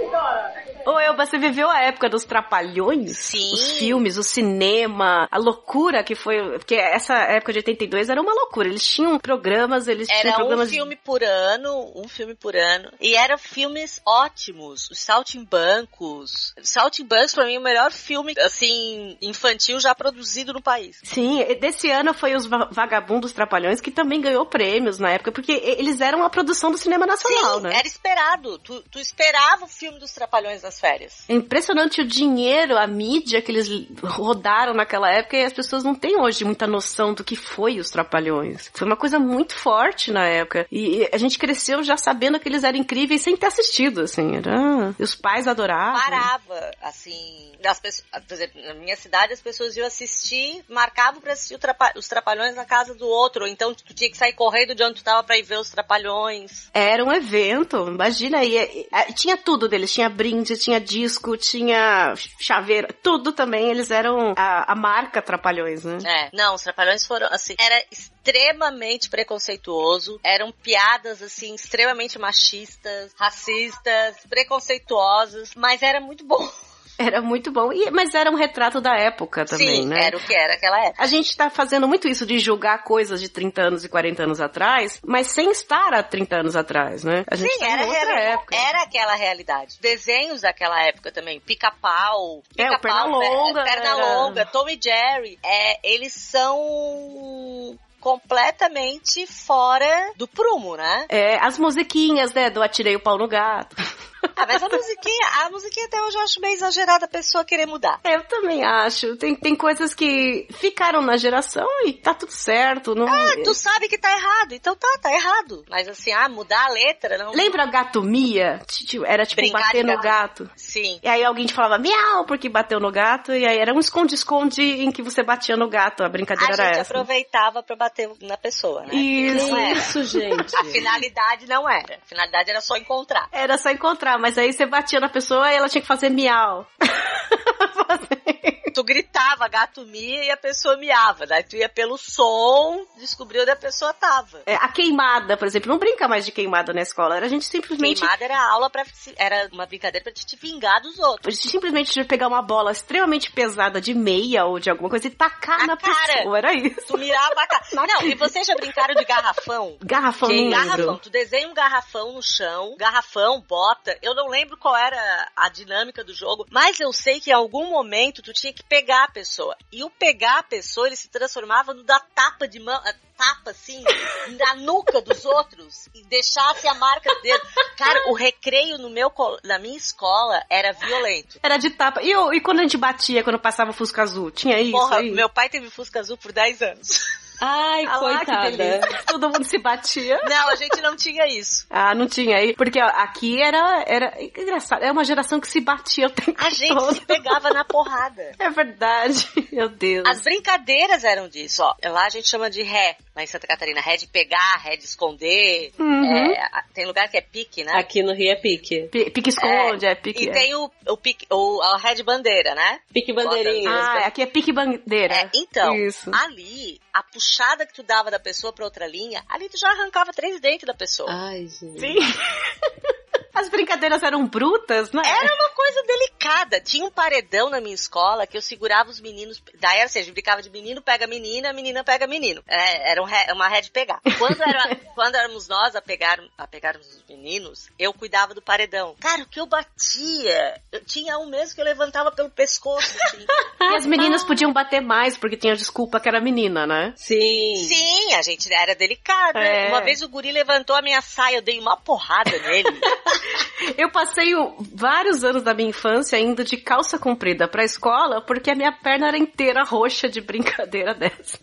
Ô, Elba, você viveu a época dos trapalhões? Sim. Os filmes, o cinema, a loucura que foi. Porque essa época de 82 era uma loucura. Eles tinham programas, eles tinham Era um programas. filme por ano, um filme por ano. E eram filmes ótimos. Os Saltimbancos. Saltimbancos, pra mim, é o melhor filme, assim, infantil já produzido no país. Sim, desse ano foi os Va- Vagabundos Trapalhões, que também ganhou prêmios na época, porque eles eram a produção do cinema nacional, Sim, né? era esperado. Tu, tu esperava o filme dos Trapalhões nas férias. É impressionante o dinheiro, a mídia que eles rodaram naquela época e as pessoas não têm hoje muita noção do que foi os Trapalhões. Foi uma coisa muito forte na época. E a gente cresceu já sabendo que eles eram incríveis sem ter assistido, assim. Era... E os pais adoravam. Parava, assim, as pessoas, por exemplo, na minha cidade as pessoas iam assistir, marcavam pra assistir os Trapalhões na casa do outro, ou então tu tinha que sair correndo de onde tu tava pra ir ver os Trapalhões. Era um evento, imagina aí. Tinha tudo deles, tinha brinde, tinha disco, tinha chaveiro, tudo também. Eles eram a, a marca Trapalhões, né? É, não, os Trapalhões foram, assim, era extremamente preconceituoso, eram piadas, assim, extremamente machistas, racistas, preconceituosas, mas era muito bom. Era muito bom. E, mas era um retrato da época também, Sim, né? era o que era aquela época. A gente tá fazendo muito isso de julgar coisas de 30 anos e 40 anos atrás, mas sem estar há 30 anos atrás, né? A gente Sim, tá era, outra época. era aquela realidade. Desenhos daquela época também. Pica-pau. É, o Pica-pau, Pernalonga, Perna era- longa, Tom e Jerry. É, eles são completamente fora do prumo, né? É, as musiquinhas, né, do Atirei o Pau no Gato. Ah, mas a musiquinha, a musiquinha até hoje eu acho meio exagerada a pessoa querer mudar. Eu também acho. Tem, tem coisas que ficaram na geração e tá tudo certo. Não... Ah, tu sabe que tá errado, então tá, tá errado. Mas assim, ah, mudar a letra, não. Lembra Gato Mia? Tipo, Era tipo Brincar bater no gato. Sim. E aí alguém te falava miau porque bateu no gato. E aí era um esconde-esconde em que você batia no gato. A A brincadeira gente era essa. aproveitava pra bater na pessoa, né? Isso. Isso, gente. A finalidade não era. A finalidade era só encontrar. Era só encontrar, mas aí você batia na pessoa e ela tinha que fazer miau. Tu gritava gato mia e a pessoa miava. Daí tu ia pelo som, descobriu onde a pessoa tava. É, a queimada, por exemplo, não brinca mais de queimada na escola. Era a gente simplesmente. Queimada era aula para era uma brincadeira pra te vingar dos A outros. gente simplesmente pegar uma bola extremamente pesada de meia ou de alguma coisa e tacar na, pessoa. Era isso. Tu mirava a cara. Não, e vocês já brincaram de garrafão? Garrafão, Que garrafão. Tu desenha um garrafão no chão, garrafão, bota. Eu não lembro qual era a dinâmica do jogo, mas eu sei que em algum momento tu tinha que pegar a pessoa. E o pegar a pessoa, ele se transformava no da tapa de mão, a tapa assim, na nuca dos outros e deixasse a marca dele. Cara, o recreio no meu, na minha escola era violento. Era de tapa. E, eu- e quando a gente batia, quando passava Fusca Azul? Tinha isso Porra, aí? meu pai teve Fusca Azul por 10 anos. Ai, Ah coitada. Todo mundo se batia. Não, a gente não tinha isso. Ah, não tinha aí. Porque ó, aqui era, era engraçado. É uma geração que se batia o tempo A gente todo. se pegava na porrada. É verdade. Meu Deus. As brincadeiras eram disso, ó. Lá a gente chama de ré, lá em Santa Catarina. Ré de pegar, ré de esconder. Uhum. É, tem lugar que é pique, né? Aqui no Rio é pique. Pi- Pique esconde, é, pique. E é. tem o, o pique, o, a ré de bandeira, né? Pique bandeirinha. Ah, aqui é pique bandeira. É, então, Isso. ali, a puxada que tu dava da pessoa pra outra linha, ali tu já arrancava três dentes da pessoa. Ai, gente. Sim. As brincadeiras eram brutas, né? Era uma coisa delicada. Tinha um paredão na minha escola que eu segurava os meninos. Daí, ou seja, brincava de menino pega menina, menina pega menino. É, era um ré- uma ré de pegar. Quando, era, quando éramos nós a, pegar, a pegarmos os meninos, eu cuidava do paredão. Cara, o que eu batia? Eu tinha um mesmo que eu levantava pelo pescoço. Assim. E as meninas podiam bater mais, porque tinha desculpa que era menina, né? Sim. Sim, a gente era delicada. É. Uma vez o guri levantou a minha saia, eu dei uma porrada nele. Eu passei o- vários anos da minha infância indo de calça comprida pra escola, porque a minha perna era inteira roxa de brincadeira dessa.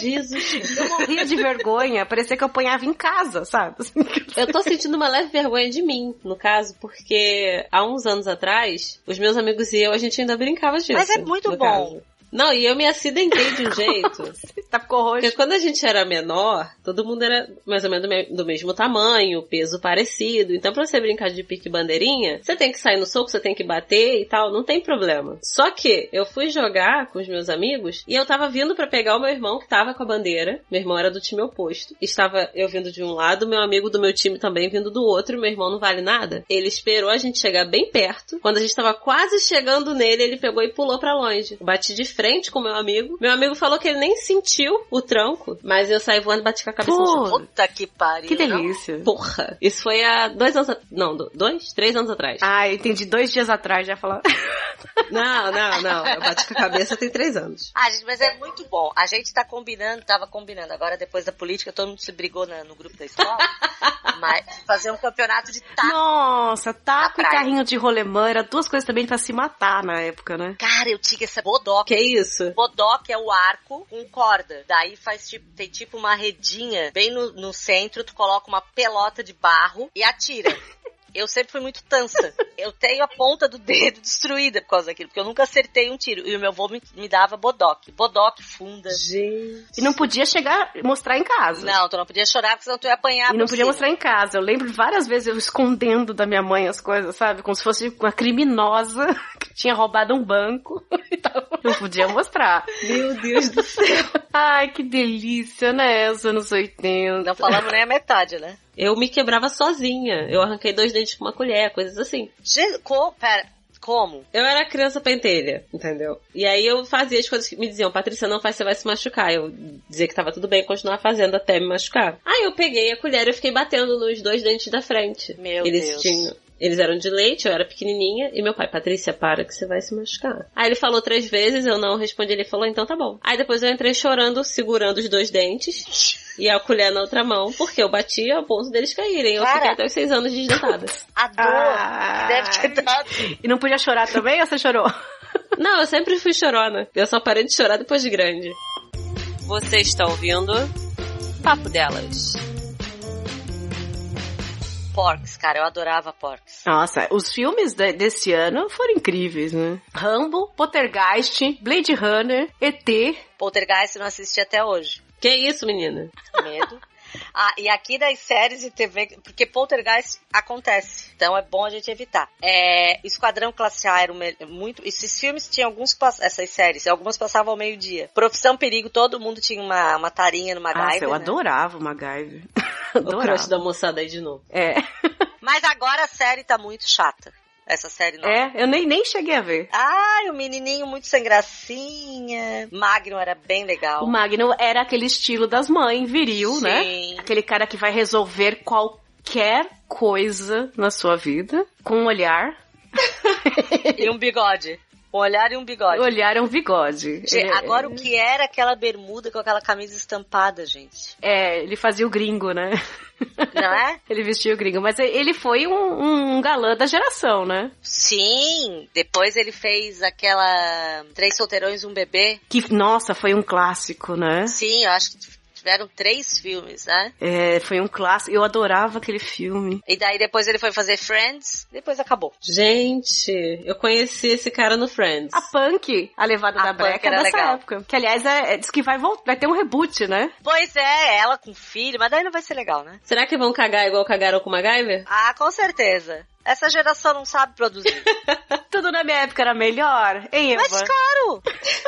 Jesus. Eu morria de vergonha, parecia que eu apanhava em casa, sabe? Eu tô sentindo uma leve vergonha de mim, no caso, porque há uns anos atrás, os meus amigos e eu, a gente ainda brincava disso. Mas é muito bom. caso. Não, e eu me acidentei de um jeito. tá ficou roxo. Porque quando a gente era menor, todo mundo era mais ou menos do, me- do mesmo tamanho, peso parecido. Então, pra você brincar de pique bandeirinha, você tem que sair no soco, você tem que bater e tal, não tem problema. Só que eu fui jogar com os meus amigos e eu tava vindo pra pegar o meu irmão que tava com a bandeira. Meu irmão era do time oposto. Estava eu vindo de um lado, meu amigo do meu time também vindo do outro. Meu irmão não vale nada. Ele esperou a gente chegar bem perto. Quando a gente tava quase chegando nele, ele pegou e pulou pra longe. Eu bati de frente com meu amigo. Meu amigo falou que ele nem sentiu o tranco, mas eu saí voando e bati com a cabeça no chão. Puta que pariu. Que não? delícia. Porra. Isso foi há dois anos... a- Não, do- dois? Três anos atrás. Ah, entendi dois dias atrás já falar. Não, não, não. Eu bati com a cabeça tem três anos. Ah, gente, mas é muito bom. A gente tá combinando, tava combinando. Agora, depois da política, todo mundo se brigou na- no grupo da escola. mas fazer um campeonato de taco. Nossa, taco e carrinho de rolemã era duas coisas também pra se matar na época, né? Cara, eu tinha essa bodoque. Que isso? Bodoque é o arco com corda. Daí faz tipo, tem tipo uma redinha bem no, no centro, tu coloca uma pelota de barro e atira. Eu sempre fui muito tansa. Eu tenho a ponta do dedo destruída por causa daquilo, porque eu nunca acertei um tiro. E o meu avô me, me dava bodoque. Bodoque, funda. Gente. E não podia chegar, mostrar em casa. Não, tu não podia chorar, porque senão tu ia apanhar E não podia cima. mostrar em casa. Eu lembro várias vezes eu escondendo da minha mãe as coisas, sabe? Como se fosse uma criminosa que tinha roubado um banco e tal. Não podia mostrar. Meu Deus do céu. Ai, que delícia, né? Os anos 80. Não falamos nem a metade, né? Eu me quebrava sozinha. Eu arranquei dois dentes com uma colher, coisas assim. Co- pera, como? Eu era criança pentelha, entendeu? E aí eu fazia as coisas que me diziam, Patrícia, não faz, você vai se machucar. Eu dizia que tava tudo bem, continuar fazendo até me machucar. Aí eu peguei a colher e fiquei batendo nos dois dentes da frente. Meu eles Deus. tinham. Eles eram de leite, eu era pequenininha, e meu pai, Patrícia, para que você vai se machucar. Aí ele falou três vezes, eu não respondi, ele falou, então tá bom. Aí depois eu entrei chorando, segurando os dois dentes, e a colher na outra mão, porque eu bati ao ponto deles caírem. Eu Cara. fiquei até os seis anos desdentada. A dor Ah. deve ter dado. E não podia chorar também ou você chorou? Não, eu sempre fui chorona. Eu só parei de chorar depois de grande. Você está ouvindo Papo Delas. Porks, cara, eu adorava Porks. Nossa, os filmes de- desse ano foram incríveis, né? Rambo, Poltergeist, Blade Runner, ET. Poltergeist eu não assisti até hoje. Que isso, menina? Medo. Ah, e aqui das séries de TV, porque Poltergeist acontece, então é bom a gente evitar. É, Esquadrão Classe A era o muito. Esses filmes tinham alguns, essas séries, algumas passavam ao meio-dia. Profissão Perigo, todo mundo tinha uma, uma tarinha no MacGyver. Nossa, eu né? adorava o MacGyver. O adorava. crush da moçada aí de novo. É. Mas agora a série tá muito chata. Essa série não. É, eu nem, nem cheguei a ver. Ai, o menininho muito sem gracinha. Magno era bem legal. O Magno era aquele estilo das mães, viril, Sim. né? Aquele cara que vai resolver qualquer coisa na sua vida com um olhar. E um bigode. Um olhar e um bigode. Olhar é um bigode. Gente, Ele- agora o que era aquela bermuda com aquela camisa estampada, gente? É, ele fazia o gringo, né? Não é? Ele vestia o gringo, mas ele foi um, um galã da geração, né? Sim, depois ele fez aquela Três Solteirões e um Bebê. Que, nossa, foi um clássico, né? Sim, eu acho que tiveram três filmes, né? É, foi um clássico. Eu adorava aquele filme. E daí depois ele foi fazer Friends, depois acabou. Gente, eu conheci esse cara no Friends. A Punk, a levada A da Punk breca era dessa legal. época. Que, aliás, é, é- diz que vai, voltar, vai ter um reboot, né? Pois é, ela com filho, mas daí não vai ser legal, né? Será que vão cagar igual cagaram com o MacGyver? Ah, com certeza. Essa geração não sabe produzir. Tudo na minha época era melhor, hein, Eva? Mas claro!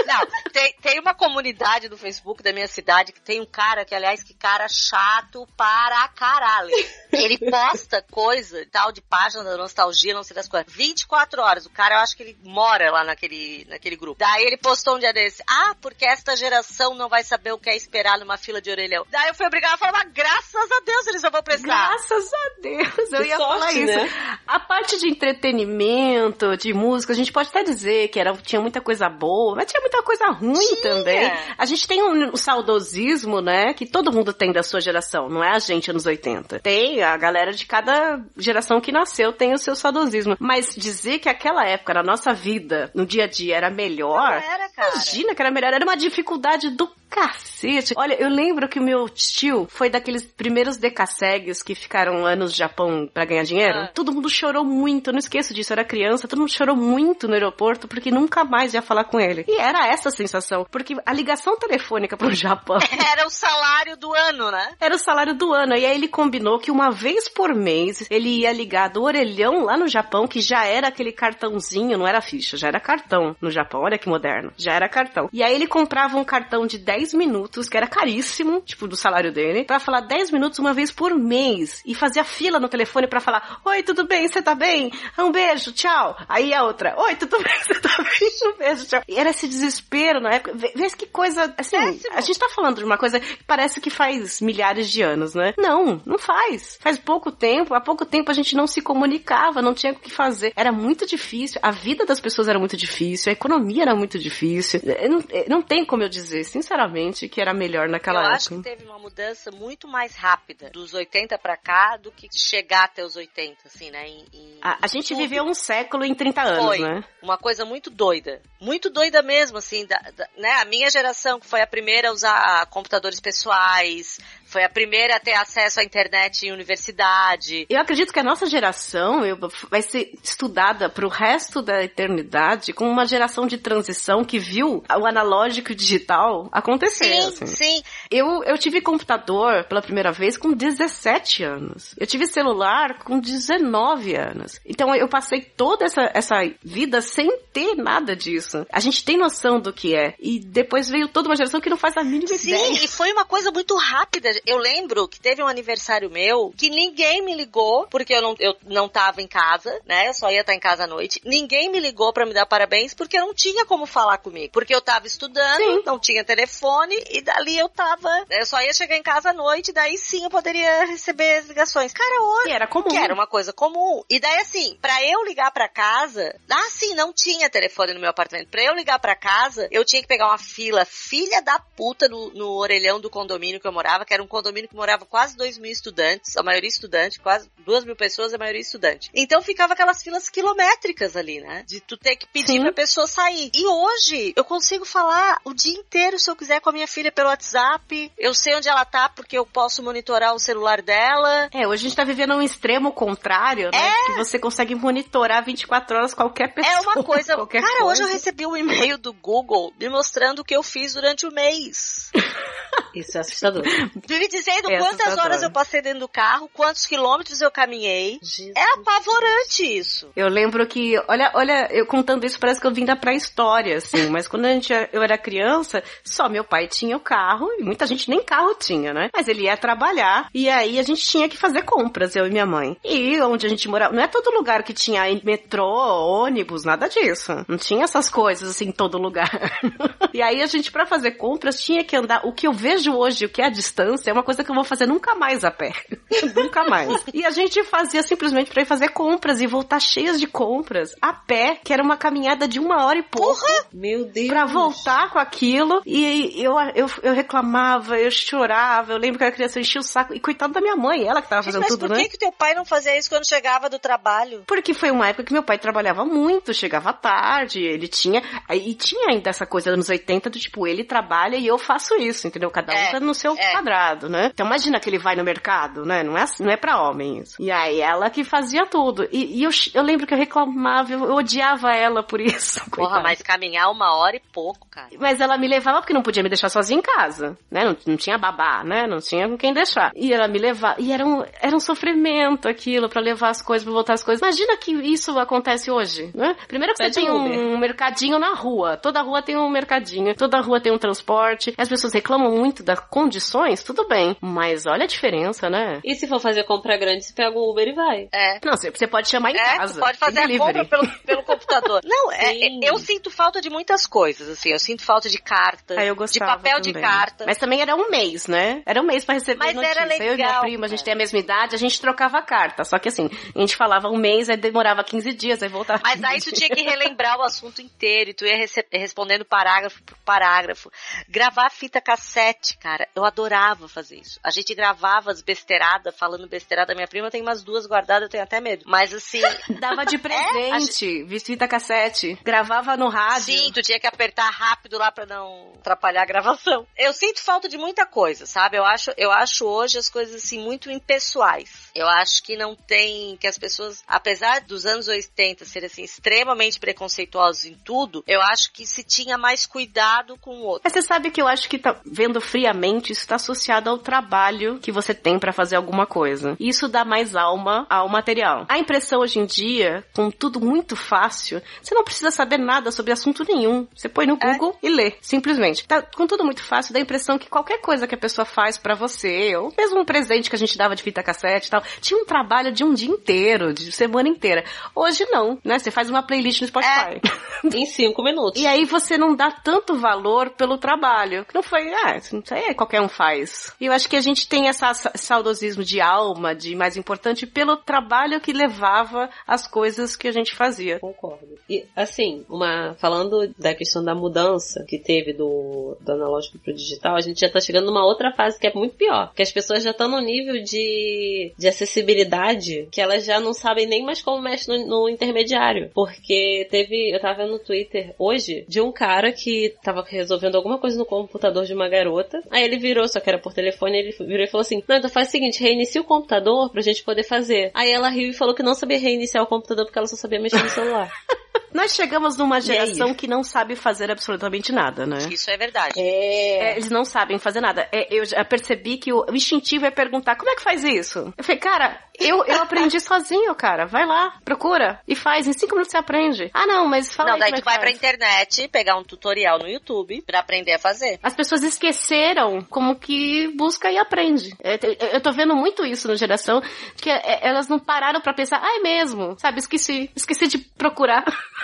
Não, tem, tem uma comunidade no Facebook da minha cidade que tem um cara que, aliás, que cara chato para caralho. Ele posta coisa tal de página da nostalgia, não sei das coisas. 24 horas. O cara, eu acho que ele mora lá naquele, naquele grupo. Daí ele postou um dia desse. Ah, porque esta geração não vai saber o que é esperar numa fila de orelhão. Daí eu fui obrigada a falar, mas graças a Deus eles não vão prestar. Graças a Deus, eu ia sorte, falar isso. né? A parte de entretenimento, de música, a gente pode até dizer que era, tinha muita coisa boa, mas tinha muita coisa ruim Tinha. também. A gente tem um, um saudosismo, né, que todo mundo tem da sua geração, não é a gente anos 80. Tem a galera de cada geração que nasceu tem o seu saudosismo. Mas dizer que aquela época, na nossa vida, no dia a dia, era melhor, Não era, cara. imagina que era melhor, era uma dificuldade do Cacete. Olha, eu lembro que o meu tio foi daqueles primeiros decassegues que ficaram lá no Japão pra ganhar dinheiro. Ah. Todo mundo chorou muito, eu não esqueço disso, eu era criança, todo mundo chorou muito no aeroporto porque nunca mais ia falar com ele. E era essa a sensação, porque a ligação telefônica pro Japão Era o salário do ano, né? era o salário do ano. E aí ele combinou que uma vez por mês ele ia ligar do orelhão lá no Japão, que já era aquele cartãozinho, não era ficha, já era cartão no Japão. Olha que moderno. Já era cartão. E aí ele comprava um cartão de 10 minutos, que era caríssimo, tipo, do salário dele, pra falar 10 minutos uma vez por mês. E fazia fila no telefone pra falar: Oi, tudo bem? Você tá bem? Um beijo, tchau. Aí a outra: Oi, tudo bem? Você tá bem? Um beijo, tchau. E era esse desespero na época. Vê, vê que coisa. Assim, a gente tá falando de uma coisa que parece que faz milhares de anos, né? Não, não faz. Faz pouco tempo. Há pouco tempo a gente não se comunicava, não tinha o que fazer. Era muito difícil. A vida das pessoas era muito difícil. A economia era muito difícil. Eh, Não, eh, não tem como eu dizer, sinceramente, que era melhor naquela eu época. acho que teve uma mudança muito mais rápida dos 80 pra cá do que chegar até os 80, assim, né? Em- em- A, a gente tudo. viveu um século em 30 anos, Foi né? uma coisa muito doida. Muito doida mesmo, assim, da, da- né? A minha geração, que foi a primeira a usar computadores pessoais, foi a primeira a ter acesso à internet em universidade. Eu acredito que a nossa geração eu- vai ser estudada pro resto da eternidade como uma geração de transição que viu o analógico e o digital acontecer. Sim, assim. sim. Eu, eu tive computador pela primeira vez com 17 anos. Eu tive celular com 19 anos. Então eu passei toda essa, essa vida sem ter nada disso. A gente tem noção do que é. E depois veio toda uma geração que não faz a mínima Sim, ideia. e foi uma coisa muito rápida. Eu lembro que teve um aniversário meu que ninguém me ligou, porque eu não, eu não tava em casa, né? Eu só ia estar em casa à noite. Ninguém me ligou pra me dar parabéns porque não tinha como falar comigo. Porque eu tava estudando, não tinha telefone e dali eu tava. Eu só ia chegar em casa à noite, daí sim eu poderia receber as ligações. Cara, hoje. Que era comum. Que era uma coisa comum. E daí assim, pra eu ligar pra casa. Ah, sim, não tinha telefone no meu apartamento. Pra eu ligar pra casa, eu tinha que pegar uma fila filha da puta no, no orelhão do condomínio que eu morava, que era um condomínio que morava quase dois mil estudantes, a maioria estudante, quase duas mil pessoas, a maioria estudante. Então ficava aquelas filas quilométricas ali, né? De tu ter que pedir pra pessoa sair. E hoje, eu consigo falar o dia inteiro, se eu quiser, com a minha filha pelo WhatsApp. Eu sei onde ela tá, porque eu posso monitorar o celular dela. É, hoje a gente tá vivendo um extremo contrário, né? Que você consegue monitorar 24 horas qualquer pessoa. É uma coisa. qualquer Cara, hoje eu coisa. recebi um e-mail do Google me mostrando o que eu fiz durante o mês. Isso é assustador. Me dizendo É quantas horas eu passei dentro do carro, quantos quilômetros eu caminhei. É apavorante isso. Eu lembro que, olha, olha, eu contando isso parece que eu vim da pré-história, assim, mas quando a gente, eu era criança, só meu pai tinha o carro, e muita gente nem carro tinha, né? Mas ele ia trabalhar, e aí a gente tinha que fazer compras, eu e minha mãe. E onde a gente morava, não é todo lugar que tinha metrô, ônibus, nada disso. Não tinha essas coisas, assim, em todo lugar. e aí a gente, pra fazer compras, tinha que andar, o que eu vejo hoje, o que é a distância, é uma coisa que eu vou fazer nunca mais a pé. nunca mais. E a gente fazia simplesmente pra ir fazer compras e voltar cheias de compras a pé, que era uma caminhada de uma hora e pouco. Meu Deus. Pra voltar com aquilo. E eu, eu, eu reclamava, eu chorava. Eu lembro que era criança, eu enchia o saco. E coitado da minha mãe, ela que tava fazendo Mas tudo, por né? que, que teu pai não fazia isso quando chegava do trabalho? Porque foi uma época que meu pai trabalhava muito, chegava tarde, ele tinha. E tinha ainda essa coisa dos anos 80 do tipo, ele trabalha e eu faço isso, entendeu? Cada um É, tá no seu é. quadrado, né? Então imagina que ele vai no mercado, né? Não é, assim- não é pra homem isso. E aí ela que fazia tudo. E, e eu, eu lembro que eu reclamava, eu, eu odiava ela por isso. Porra, coitada. mas caminhar uma hora e pouco, cara. Mas ela me levava porque não podia me deixar sozinha em casa, né? Não, não tinha babá, né? Não tinha com quem deixar. E ela me levava. E era um, era um sofrimento aquilo pra levar as coisas, pra voltar as coisas. Imagina que isso acontece hoje, né? Primeiro que Pede você tem Uber. um mercadinho na rua. Toda rua tem um mercadinho. Toda rua tem um transporte. As pessoas reclamam muito das condições, tudo bem. Mas olha a diferença, né? E se for fazer compra grande, você pega um Uber e vai. É. Não, você você pode chamar em É, casa. pode fazer a compra pelo, pelo computador. Não, é, Sim. eu sinto falta de muitas coisas, assim. Eu sinto falta de carta, Ah, eu de papel de também. carta. Mas também era um mês, né? Era um mês pra receber Mas notícia. era eu e minha legal, prima, a gente cara. tem a mesma idade, a gente trocava carta. Só que assim, a gente falava um mês, aí demorava 15 dias, aí voltava. Mas aí tu tinha que relembrar o assunto inteiro e tu ia respondendo parágrafo por parágrafo. Gravar fita cassete cara, eu adorava fazer isso. A gente gravava as besteiradas, falando besteirada. Minha prima tem umas duas guardadas, eu tenho até medo. Mas assim. Dava de presente, fita cassete. Gravava no rádio. Sim, tu tinha que apertar rápido lá pra não atrapalhar a gravação. Eu sinto falta de muita coisa, sabe? Eu acho, eu acho hoje as coisas assim muito impessoais. Eu acho que não tem, que as pessoas, apesar dos anos 80 serem assim extremamente preconceituosos em tudo, eu acho que se tinha mais cuidado com o outro. Mas você sabe que eu acho que tá vendo friamente, isso está associado ao trabalho que você tem pra fazer alguma coisa. E isso dá mais alma ao material. A impressão hoje em dia, com tudo muito fácil, você não precisa saber nada sobre assunto nenhum. Você põe no Google e lê, simplesmente. Tá com tudo muito fácil, dá a impressão que qualquer coisa que a pessoa faz pra você, ou mesmo um presente que a gente dava de fita cassete e tal, tinha um trabalho de um dia inteiro, de semana inteira. Hoje não, né? Você faz uma playlist no Spotify. em cinco minutos. E aí você não dá tanto valor pelo trabalho. Que não foi, ah, isso aí qualquer um faz. E eu acho que a gente tem essa sa- saudosismo de alma, de mais importante, pelo trabalho que levava as coisas que a gente fazia. Concordo. E assim, uma falando da questão da mudança que teve do, do analógico pro digital, a gente já tá chegando numa outra fase que é muito pior. Que as pessoas já estão no nível de, de acessibilidade que elas já não sabem nem mais como mexe no, no intermediário. Porque teve, eu tava no Twitter hoje de um cara que tava resolvendo alguma coisa no computador de uma garota. Aí ele virou, só que era por telefone, ele virou e falou assim: Não, então faz o seguinte, reinicia o computador pra gente poder fazer. Aí ela riu e falou que não sabia reiniciar o computador porque ela só sabia mexer no celular. Nós chegamos numa aí? geração que não sabe fazer absolutamente nada, né? Isso é verdade. É, eles não sabem fazer nada. É, eu já percebi que o, o instintivo é perguntar como é que faz isso? Eu falei, cara, eu, eu aprendi sozinho, cara. Vai lá, procura e faz. Em cinco minutos você aprende. Ah, não, mas fala não, aí daí como é tu que vai pra faz. internet, pegar um tutorial no YouTube pra aprender a fazer. As pessoas esqueceram como que busca e aprende. É, Eu tô vendo muito isso na geração, que é, elas não pararam pra pensar, ah, é mesmo, sabe, esqueci, esqueci de procurar.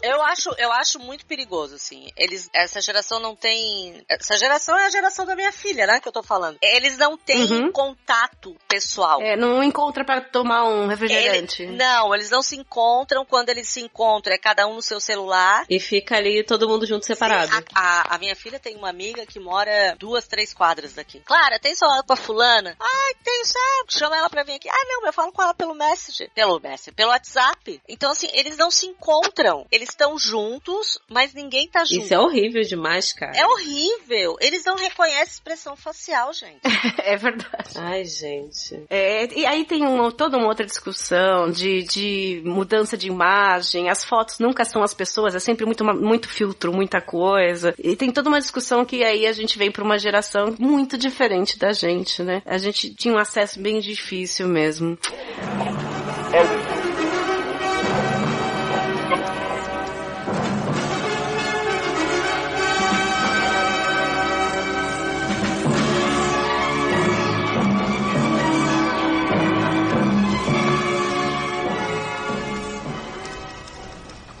Eu acho, eu acho muito perigoso, assim. Eles, essa geração não tem. Essa geração é a geração da minha filha, né? Que eu tô falando. Eles não têm contato pessoal. É, não encontra pra tomar um refrigerante. Ele- não, eles não se encontram. Quando eles se encontram, é cada um no seu celular. E fica ali todo mundo junto separado. Sim, a, a- a minha filha tem uma amiga que mora duas, três quadras daqui. Clara, tem celular pra fulana? Ai, tem, sabe? Chama ela pra vir aqui. Ah, não, eu falo com ela pelo Messenger. Pelo Messenger, pelo WhatsApp. Então, assim, eles não se encontram. Eles estão juntos, mas ninguém tá junto. Isso é horrível demais, cara. É horrível. Eles não reconhecem expressão facial, gente. É verdade. Ai, gente. É, e aí tem uma, toda uma outra discussão de, de mudança de imagem. As fotos nunca são as pessoas, é sempre muito, muito filtro, muita coisa. E tem toda uma discussão que aí a gente vem para uma geração muito diferente da gente, né? A gente tinha um acesso bem difícil mesmo.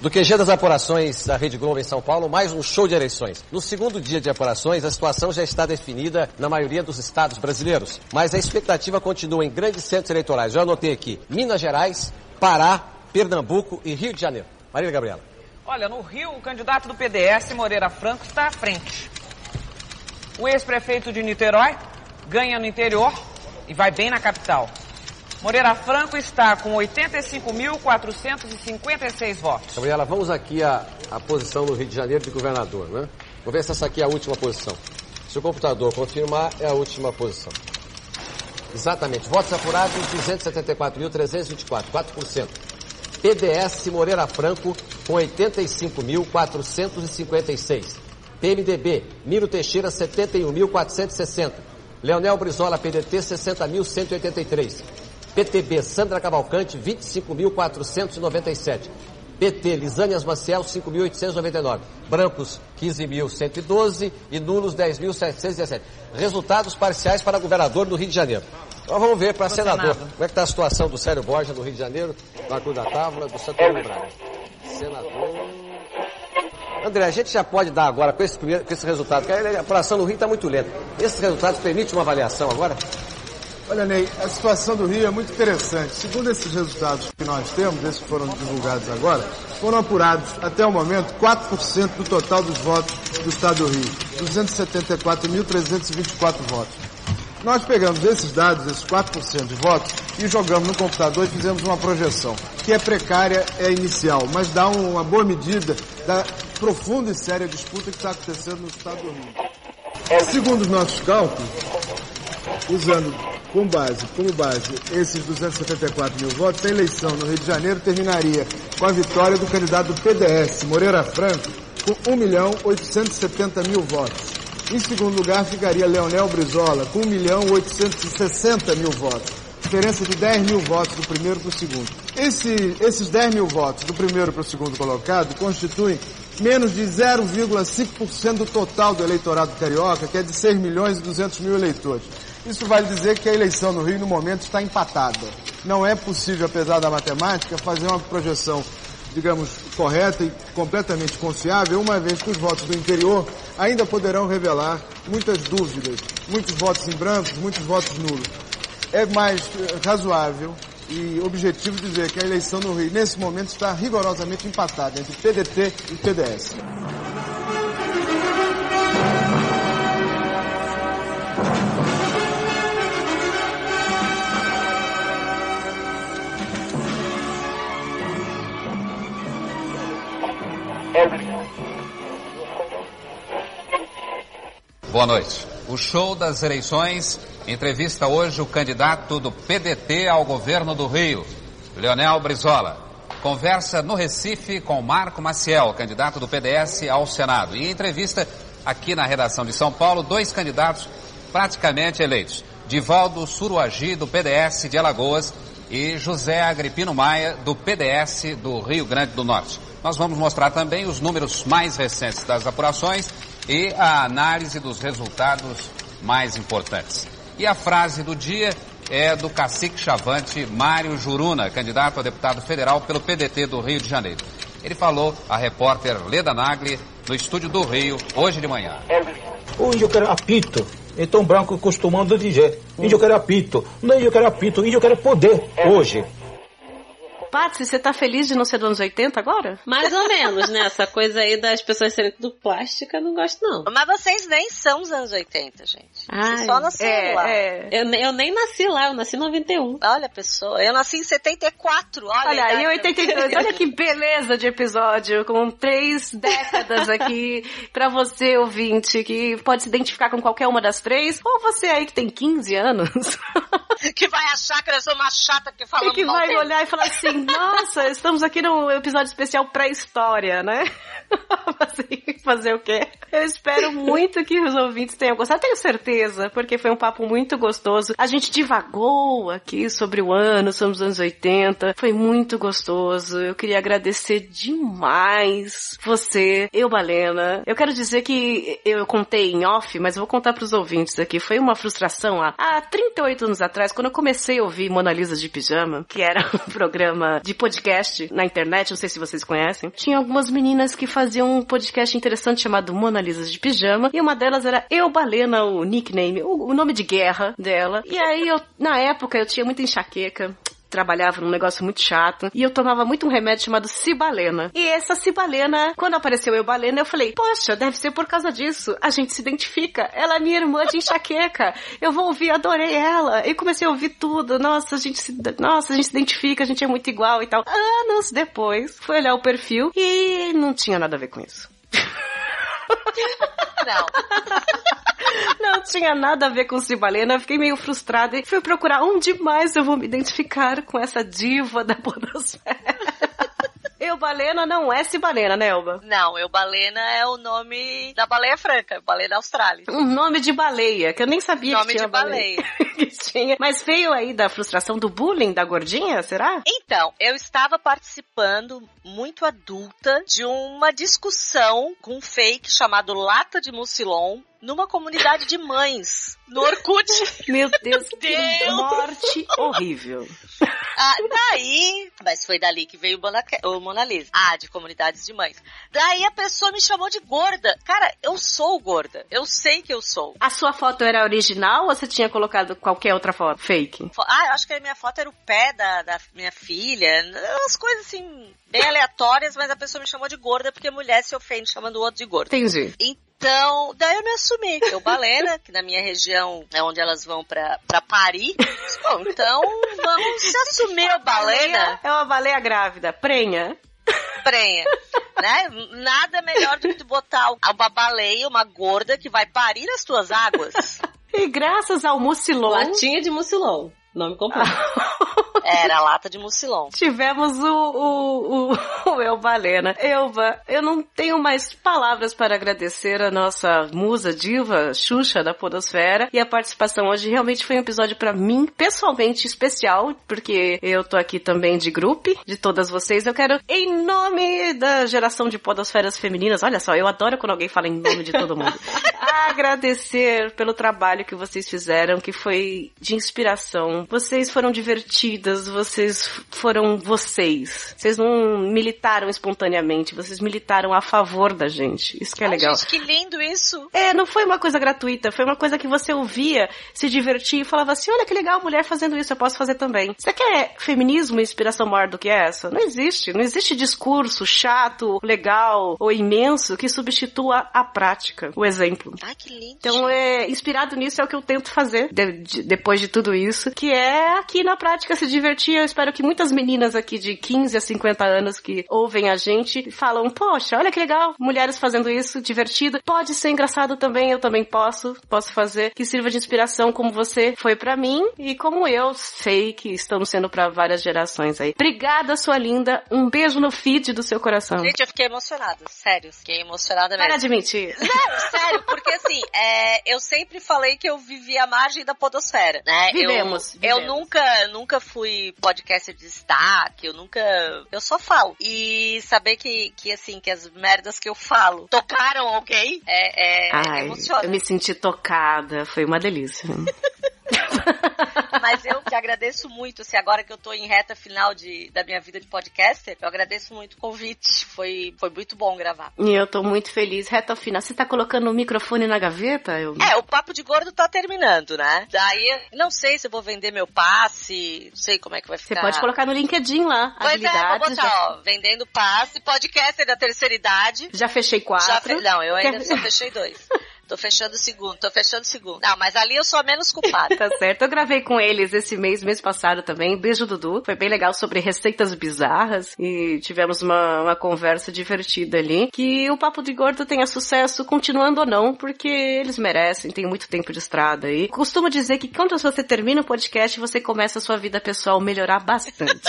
Do QG das apurações da Rede Globo em São Paulo, mais um show de eleições. No segundo dia de apurações, a situação já está definida na maioria dos estados brasileiros. Mas a expectativa continua em grandes centros eleitorais. Eu anotei aqui Minas Gerais, Pará, Pernambuco e Rio de Janeiro. Marília Gabriela. Olha, no Rio, o candidato do PDS, Moreira Franco, está à frente. O ex-prefeito de Niterói ganha no interior e vai bem na capital. Moreira Franco está com 85.456 votos. Gabriela, vamos aqui à, à posição no Rio de Janeiro de governador, né? Vou ver se essa aqui é a última posição. Se o computador confirmar, é a última posição. Exatamente. Votos apurados, 274.324, 4%. PDS Moreira Franco com 85.456. PMDB, Miro Teixeira, 71.460. Leonel Brizola, PDT, 60.183. PTB, Sandra Cavalcante, 25.497. PT, Lisânias Maciel, 5.899. Brancos, 15.112 e nulos, 10.717. Resultados parciais para governador do Rio de Janeiro. Agora vamos ver para senador. Senado. Como é que está a situação do Célio Borja no Rio de Janeiro, na Cruz da Távola, do Santo Antônio Braga? Senador... André, a gente já pode dar agora, com esse, primeiro, com esse resultado, porque a apuração no Rio está muito lenta. Esses resultados permitem uma avaliação agora? Olha, Ney, a situação do Rio é muito interessante. Segundo esses resultados que nós temos, esses que foram divulgados agora, foram apurados até o momento 4% do total dos votos do Estado do Rio. 274.324 votos. Nós pegamos esses dados, esses 4% de votos, e jogamos no computador e fizemos uma projeção, que é precária, é inicial, mas dá uma boa medida da profunda e séria disputa que está acontecendo no Estado do Rio. Segundo os nossos cálculos, usando com base, como base esses 274 mil votos, a eleição no Rio de Janeiro terminaria com a vitória do candidato do PDS, Moreira Franco, com 1 milhão 870 mil votos. Em segundo lugar ficaria Leonel Brizola, com 1 milhão 860 mil votos. Diferença de 10 mil votos do primeiro para o segundo. Esse, esses 10 mil votos do primeiro para o segundo colocado constituem menos de 0,5% do total do eleitorado carioca, que é de 6 milhões e 200 mil eleitores. Isso vale dizer que a eleição no Rio, no momento, está empatada. Não é possível, apesar da matemática, fazer uma projeção, digamos, correta e completamente confiável, uma vez que os votos do interior ainda poderão revelar muitas dúvidas, muitos votos em branco, muitos votos nulos. É mais eh, razoável e objetivo dizer que a eleição no Rio, nesse momento, está rigorosamente empatada entre PDT e PDS. Boa noite. O show das eleições entrevista hoje o candidato do PDT ao governo do Rio, Leonel Brizola. Conversa no Recife com Marco Maciel, candidato do PDS ao Senado. E entrevista aqui na redação de São Paulo dois candidatos praticamente eleitos. Divaldo Suruagi, do PDS de Alagoas, e José Agripino Maia, do PDS do Rio Grande do Norte. Nós vamos mostrar também os números mais recentes das apurações e a análise dos resultados mais importantes. E a frase do dia é do cacique chavante Mário Juruna, candidato a deputado federal pelo PDT do Rio de Janeiro. Ele falou à repórter Leda Nagli no estúdio do Rio hoje de manhã. O índio quer apito. Então branco costumando dizer, índio quer apito. Não é índio quer apito, índio quer poder hoje. Patsy, você tá feliz de não ser dos anos 80 agora? Mais ou menos, né? Essa coisa aí das pessoas serem tudo plástica, eu não gosto não. Mas vocês nem são os anos 80, gente. Ai, Vocês só nasceram é, lá. é. Eu, eu nem nasci lá, eu nasci em 91. Olha, pessoa, eu nasci em 74, olha. Olha, a em idade. 82, olha que beleza de episódio, com três décadas aqui pra você, ouvinte, que pode se identificar com qualquer uma das três, ou você aí que tem 15 anos, que vai achar que eu sou uma chata que e falamos que mal vai dele. olhar e falar assim, nossa, estamos aqui num episódio especial pré-história, né? Assim, Fazer o quê? Eu espero muito que os ouvintes tenham gostado, tenho certeza, porque foi um papo muito gostoso. A gente divagou aqui sobre o ano, sobre os anos 80, foi muito gostoso. Eu queria agradecer demais você, eu, Balena. Eu quero dizer que eu contei em off, mas vou contar pros ouvintes aqui. Foi uma frustração há, há 38 anos atrás, quando eu comecei a ouvir Mona Lisa de Pijama, que era um programa de podcast na internet, não sei se vocês conhecem. Tinha algumas meninas que faziam um podcast interessante chamado Mona Lisa de Pijama, e uma delas era Eu Balena, o nickname, o, o nome de guerra dela. E aí, eu, na época, eu tinha muita enxaqueca trabalhava num negócio muito chato e eu tomava muito um remédio chamado Cibalena. E essa Cibalena, quando apareceu eu Balena, eu falei, poxa, deve ser por causa disso. A gente se identifica. Ela é minha irmã de enxaqueca. Eu vou ouvir, adorei ela. E comecei a ouvir tudo. Nossa, a gente se, nossa, a gente se identifica, a gente é muito igual e tal. Anos depois, fui olhar o perfil e não tinha nada a ver com isso. Não. Não tinha nada a ver com Cibalena, fiquei meio frustrada e fui procurar onde mais eu vou me identificar com essa diva da podosfera. Eu Balena não é Cibalena, né, Elba? Não, eu balena é o nome da baleia franca, baleia da Austrália. Um nome de baleia, que eu nem sabia Nome que tinha de baleia. que tinha. Mas veio aí da frustração do bullying da gordinha, será? Então, eu estava participando, muito adulta, de uma discussão com um fake chamado Lata de Mucilon numa comunidade de mães no Orkut. Meu Deus, que Deus. morte horrível. Ah, daí, mas foi dali que veio o Mona, o Mona Lisa. Ah, de comunidades de mães. Daí a pessoa me chamou de gorda. Cara, eu sou gorda. Eu sei que eu sou. A sua foto era original ou você tinha colocado qualquer outra foto? Fake? Ah, eu acho que a minha foto era o pé da, da minha filha. Umas coisas assim, bem aleatórias, mas a pessoa me chamou de gorda porque mulher se ofende chamando o outro de gorda. Entendi. Então, daí eu me assumi. Eu, Balena, que na minha região é onde elas vão pra, pra Paris. Bom, então vamos se assumir a balena. É uma baleia grávida, prenha. Prenha. Né? Nada melhor do que tu botar uma baleia, uma gorda que vai parir nas tuas águas. E graças ao Mucilon. Latinha de Mucilon. Nome completo. Era lata de mucilon. Tivemos o, o, o, o Elbalena. Elba, eu não tenho mais palavras para agradecer a nossa musa diva, Xuxa da Podosfera, e a participação hoje realmente foi um episódio para mim, pessoalmente especial, porque eu tô aqui também de grupo, de todas vocês. Eu quero, em nome da geração de Podosferas femininas, olha só, eu adoro quando alguém fala em nome de todo mundo, agradecer pelo trabalho que vocês fizeram, que foi de inspiração. Vocês foram divertidas, vocês foram vocês. Vocês não militaram espontaneamente, vocês militaram a favor da gente. Isso que é Ai, legal. Gente, que lindo isso. É, não foi uma coisa gratuita, foi uma coisa que você ouvia, se divertia e falava assim: olha que legal, mulher fazendo isso, eu posso fazer também. Você quer feminismo e inspiração maior do que essa? Não existe. Não existe discurso chato, legal ou imenso que substitua a prática, o exemplo. Ai, que lindo. Então, é, inspirado nisso é o que eu tento fazer de- de- depois de tudo isso, que é aqui na prática se divertir. Eu espero que muitas meninas aqui de 15 a 50 anos que ouvem a gente falam, poxa, olha que legal, mulheres fazendo isso, divertido. Pode ser engraçado também, eu também posso, posso fazer, que sirva de inspiração como você foi pra mim e como eu sei que estamos sendo pra várias gerações aí. Obrigada, sua linda. Um beijo no feed do seu coração. Gente, eu fiquei emocionada. Sério, fiquei emocionada mesmo. Para mentir. Não, sério, porque assim, é, eu sempre falei que eu vivia à margem da podosfera, né? Vivemos, Eu, eu nunca, nunca fui podcaster de destaque, eu nunca, eu só falo. E saber que, que assim, que as merdas que eu falo tocaram alguém, é, é Ai, emociona. eu me senti tocada, foi uma delícia. Mas eu te agradeço muito, assim, agora que eu tô em reta final de, da minha vida de podcaster, eu agradeço muito o convite. Foi, foi muito bom gravar. E eu tô muito feliz. Reta final. Você tá colocando o microfone na gaveta? Eu... É, o papo de gordo tá terminando, né? Daí, não sei se eu vou vender meu passe, não sei como é que vai Você ficar. pode colocar no LinkedIn lá. Pois é, vou botar, já, ó, vendendo passe, podcaster da terceira idade. já fechei quatro. Já fe... Não, eu ainda Quer- só fechei dois. Tô fechando o segundo, tô fechando o segundo. Não, mas ali eu sou a menos culpada. Tá certo. Eu gravei com eles esse mês, mês passado também. Beijo, Dudu. Foi bem legal sobre receitas bizarras e tivemos uma, uma conversa divertida ali. Que o Papo de Gordo tenha sucesso, continuando ou não, porque eles merecem, tem muito tempo de estrada aí. Costumo dizer que quando você termina o podcast, você começa a sua vida pessoal melhorar bastante.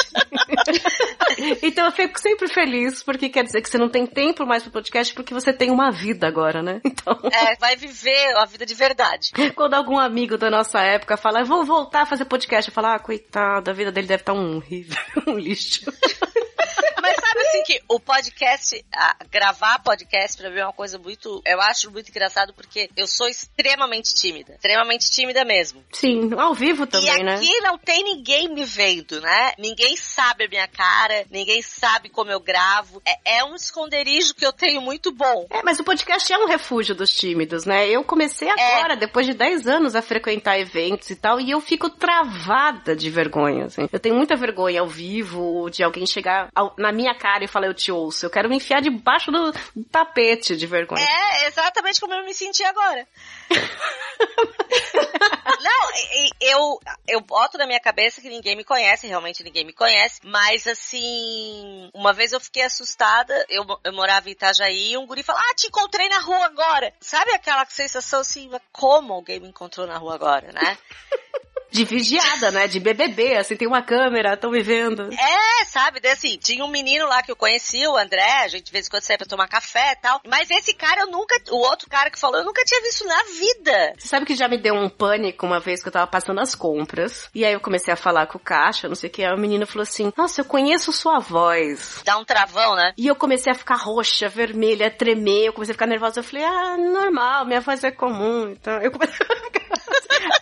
então eu fico sempre feliz, porque quer dizer que você não tem tempo mais pro podcast, porque você tem uma vida agora, né? Então. É, vai viver a vida de verdade. Quando algum amigo da nossa época fala, eu vou voltar a fazer podcast, eu falo, ah, coitado, a vida dele deve estar um horrível, um lixo. Mas sabe assim que o podcast, a- gravar podcast pra mim é uma coisa muito, eu acho muito engraçado porque eu sou extremamente tímida, extremamente tímida mesmo. Sim, ao vivo também, e né? aqui não tem ninguém me vendo, né? Ninguém sabe a minha cara, ninguém sabe como eu gravo. É, é um esconderijo que eu tenho muito bom. É, mas o podcast é um refúgio dos tímidos, né? Eu comecei agora, depois de 10 anos, a frequentar eventos e tal, e eu fico travada de vergonha, assim. Eu tenho muita vergonha ao vivo, de alguém chegar ao- na minha cara e falar, eu te ouço. Eu quero me enfiar debaixo do tapete de vergonha. É exatamente como eu me senti agora. Não, eu, eu boto na minha cabeça que ninguém me conhece, realmente ninguém me conhece, mas assim, uma vez eu fiquei assustada, eu, eu morava em Itajaí e um guri falou, ah, te encontrei na rua agora. Sabe aquela sensação assim, mas como alguém me encontrou na rua agora, né? De vigiada, né? De BBB, assim, tem uma câmera, estão me vendo. É, sabe? Daí, assim, tinha um menino lá que eu conhecia, o André, a gente de vez em quando saía pra tomar café e tal. Mas esse cara eu nunca, o outro cara que falou, eu nunca tinha visto na vida. Você sabe que já me deu um pânico uma vez que eu tava passando as compras. E aí eu comecei a falar com o caixa, não sei o que. Aí o menino falou assim: Nossa, eu conheço sua voz. Dá um travão, né? E eu comecei a ficar roxa, vermelha, tremer. Eu comecei a ficar nervosa. Eu falei: Ah, normal, minha voz é comum. Então eu comecei a ficar.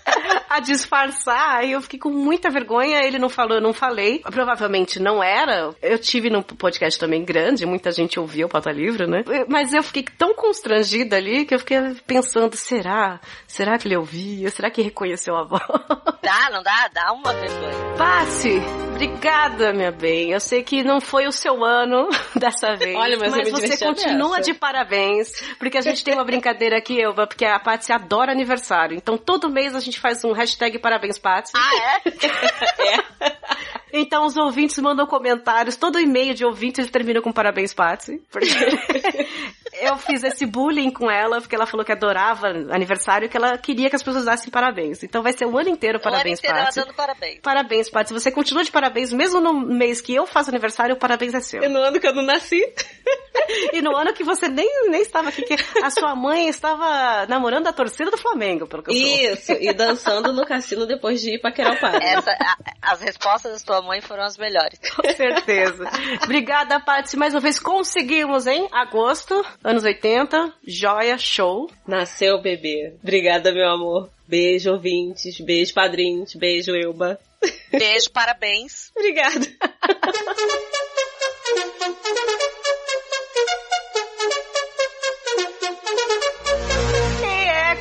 Tentar disfarçar, e eu fiquei com muita vergonha. Ele não falou, eu não falei. Provavelmente não era. Eu tive num podcast também grande, muita gente ouvia o Pauta Livre, né? Mas eu fiquei tão constrangida ali que eu fiquei pensando, será? Será que ele ouvia? Será que reconheceu a voz? Dá, não dá? Dá uma vergonha. Passe! Obrigada, minha bem. Eu sei que não foi o seu ano dessa vez. Olha, mas eu me você continua de parabéns. Porque a gente tem uma brincadeira aqui, Elba, porque a Patsy adora aniversário. Então todo mês a gente faz um hashtag parabéns, Patsy. Ah, é? Então os ouvintes mandam comentários, todo e-mail de ouvintes termina com parabéns, Patsy. Porque eu fiz esse bullying com ela, porque ela falou que adorava aniversário e que ela queria que as pessoas dassem parabéns. Então vai ser o ano inteiro parabéns, o ano inteiro ela Patsy. dando parabéns. Parabéns, Patsy. Você continua de parabéns, mesmo no mês que eu faço aniversário, o parabéns é seu. E no ano que eu não nasci. e no ano que você nem, nem estava aqui, que a sua mãe estava namorando a torcida do Flamengo, pelo que eu soube. Isso, e dançando no cassino depois de ir pra Querer o Padre. Essa, a- as respostas da sua mãe foram as melhores. Com certeza. Obrigada, Patsy. Mais uma vez conseguimos, hein? Agosto, anos 80, joia, show. Nasceu o bebê. Obrigada, meu amor. Beijo, ouvintes. Beijo, padrinhos. Beijo, Elba. Beijo, parabéns. Obrigada.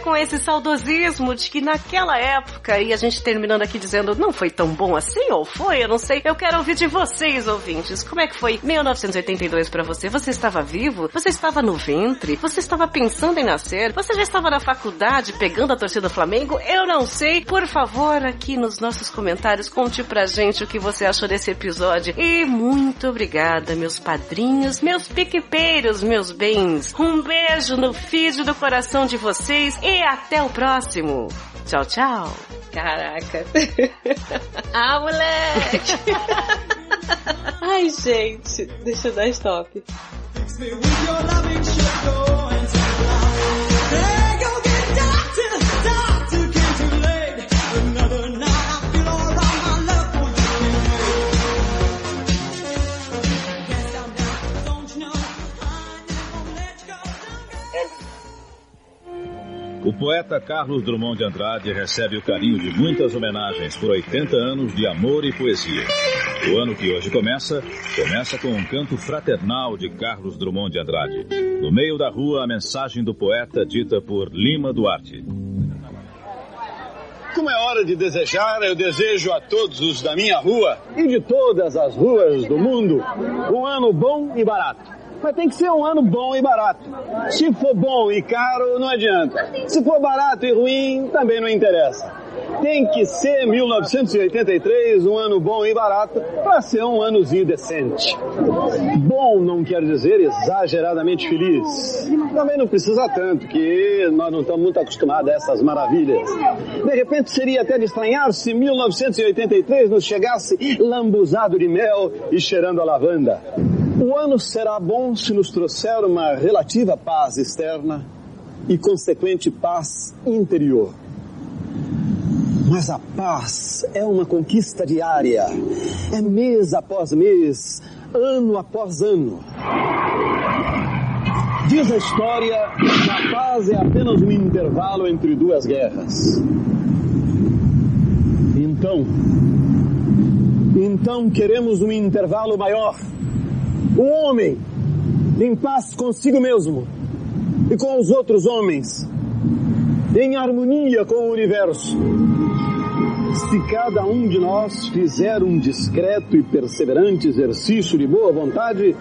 com esse saudosismo de que naquela época, e a gente terminando aqui dizendo, não foi tão bom assim, ou foi, eu não sei. Eu quero ouvir de vocês, ouvintes. Como é que foi 1982 pra você? Você estava vivo? Você estava no ventre? Você estava pensando em nascer? Você já estava na faculdade pegando a torcida do Flamengo? Eu não sei. Por favor, aqui nos nossos comentários, conte pra gente o que você achou desse episódio. E muito obrigada, meus padrinhos, meus piquepeiros, meus bens. Um beijo no feed do coração de vocês e até o próximo. Tchau, tchau. Caraca. ah, moleque. Ai, gente. Deixa eu dar stop. Poeta Carlos Drummond de Andrade recebe o carinho de muitas homenagens por 80 anos de amor e poesia. O ano que hoje começa, começa com um canto fraternal de Carlos Drummond de Andrade. No meio da rua, a mensagem do poeta dita por Lima Duarte. Como é hora de desejar, eu desejo a todos os da minha rua e de todas as ruas do mundo um ano bom e barato. Mas tem que ser um ano bom e barato. Se for bom e caro, não adianta. Se for barato e ruim, também não interessa. Tem que ser 1983 um ano bom e barato para ser um anozinho decente. Bom não quer dizer exageradamente feliz. Também não precisa tanto, que nós não estamos muito acostumados a essas maravilhas. De repente seria até de estranhar se 1983 nos chegasse lambuzado de mel e cheirando a lavanda. O ano será bom se nos trouxer uma relativa paz externa e consequente paz interior. Mas a paz é uma conquista diária. É mês após mês, ano após ano. Diz a história que a paz é apenas um intervalo entre duas guerras. Então, então queremos um intervalo maior. Um homem em paz consigo mesmo e com os outros homens, em harmonia com o universo. Se cada um de nós fizer um discreto e perseverante exercício de boa vontade,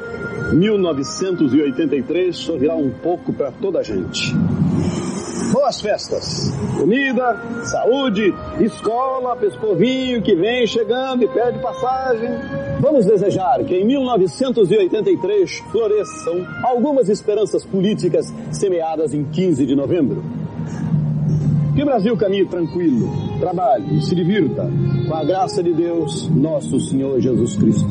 1983 sorrirá um pouco para toda a gente. Boas festas! Comida, saúde, escola, pescovinho que vem chegando e pede passagem. Vamos desejar que em 1983 floresçam algumas esperanças políticas semeadas em 15 de novembro. Que o Brasil caminhe tranquilo, trabalhe, se divirta com a graça de Deus, nosso Senhor Jesus Cristo.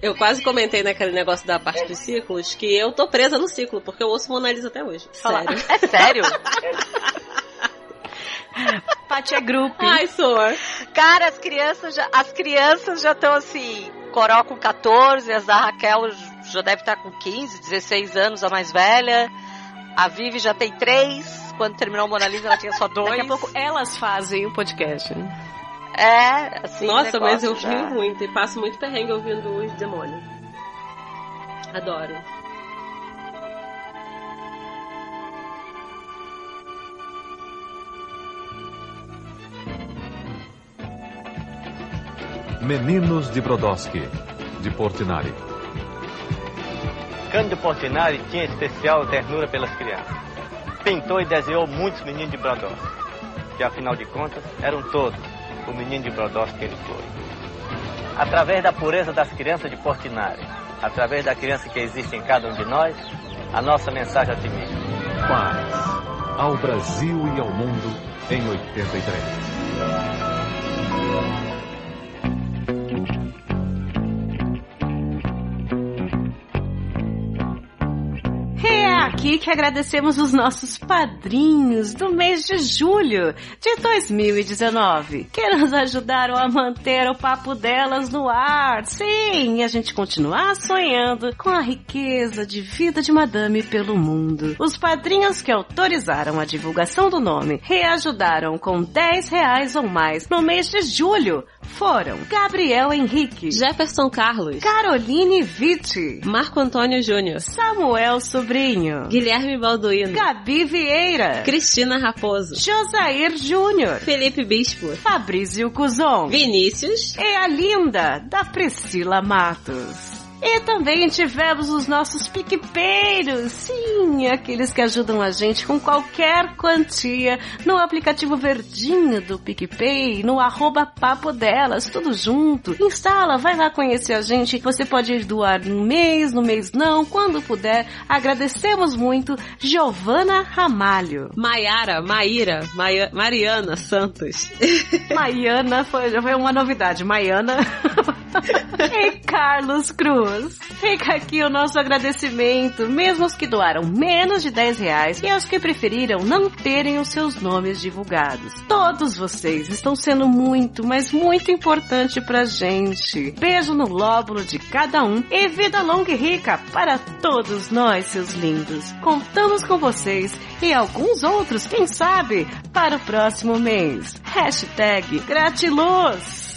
Eu quase comentei naquele negócio da parte dos ciclos que eu tô presa no ciclo, porque eu ouço Mona Lisa até hoje. Sério. É sério? Paty é grupo. Ai, sou. Cara, as crianças já, as crianças já estão assim, Coral com 14, as da Raquel já deve estar com 15, 16 anos, a mais velha. A Vivi já tem 3. Quando terminou o Mona Lisa, ela tinha só 2. Daqui a pouco elas fazem o podcast, né? É, assim. Nossa, mas eu já- rio muito e passo muito perrengue ouvindo os demônios. Adoro. Meninos de Brodowski, de Portinari. Cândido Portinari tinha especial ternura pelas crianças. Pintou e desenhou muitos meninos de Brodowski, que afinal de contas eram todos o menino de Brodowski que ele foi. Através da pureza das crianças de Portinari, através da criança que existe em cada um de nós, a nossa mensagem otimista. Paz ao Brasil e ao mundo em 83. Aqui que agradecemos os nossos padrinhos do mês de julho de 2019, que nos ajudaram a manter o papo delas no ar. Sim, e a gente continuar sonhando com a riqueza de vida de madame pelo mundo. Os padrinhos que autorizaram a divulgação do nome reajudaram com 10 reais ou mais no mês de julho foram Gabriel Henrique, Jefferson Carlos, Caroline Vitti, Marco Antônio Júnior, Samuel Sobrinho, Guilherme Balduino, Gabi Vieira, Cristina Raposo, Josair Júnior, Felipe Bispo, Fabrício Cuzon, Vinícius e a linda da Priscila Matos. E também tivemos os nossos piquepeiros, sim, aqueles que ajudam a gente com qualquer quantia no aplicativo verdinho do PicPay, no arroba papo delas, tudo junto. Instala, vai lá conhecer a gente, você pode doar no mês, no mês não, quando puder. Agradecemos muito, Giovana Ramalho. Maiara, Maíra, Maia- Mariana Santos. Maiana foi, foi uma novidade, Maiana. e Carlos Cruz. Fica aqui o nosso agradecimento, mesmo os que doaram menos de 10 reais e aos que preferiram não terem os seus nomes divulgados. Todos vocês estão sendo muito, mas muito importante pra gente. Beijo no lóbulo de cada um e vida longa e rica para todos nós, seus lindos. Contamos com vocês e alguns outros, quem sabe, para o próximo mês. Hashtag Gratiluz.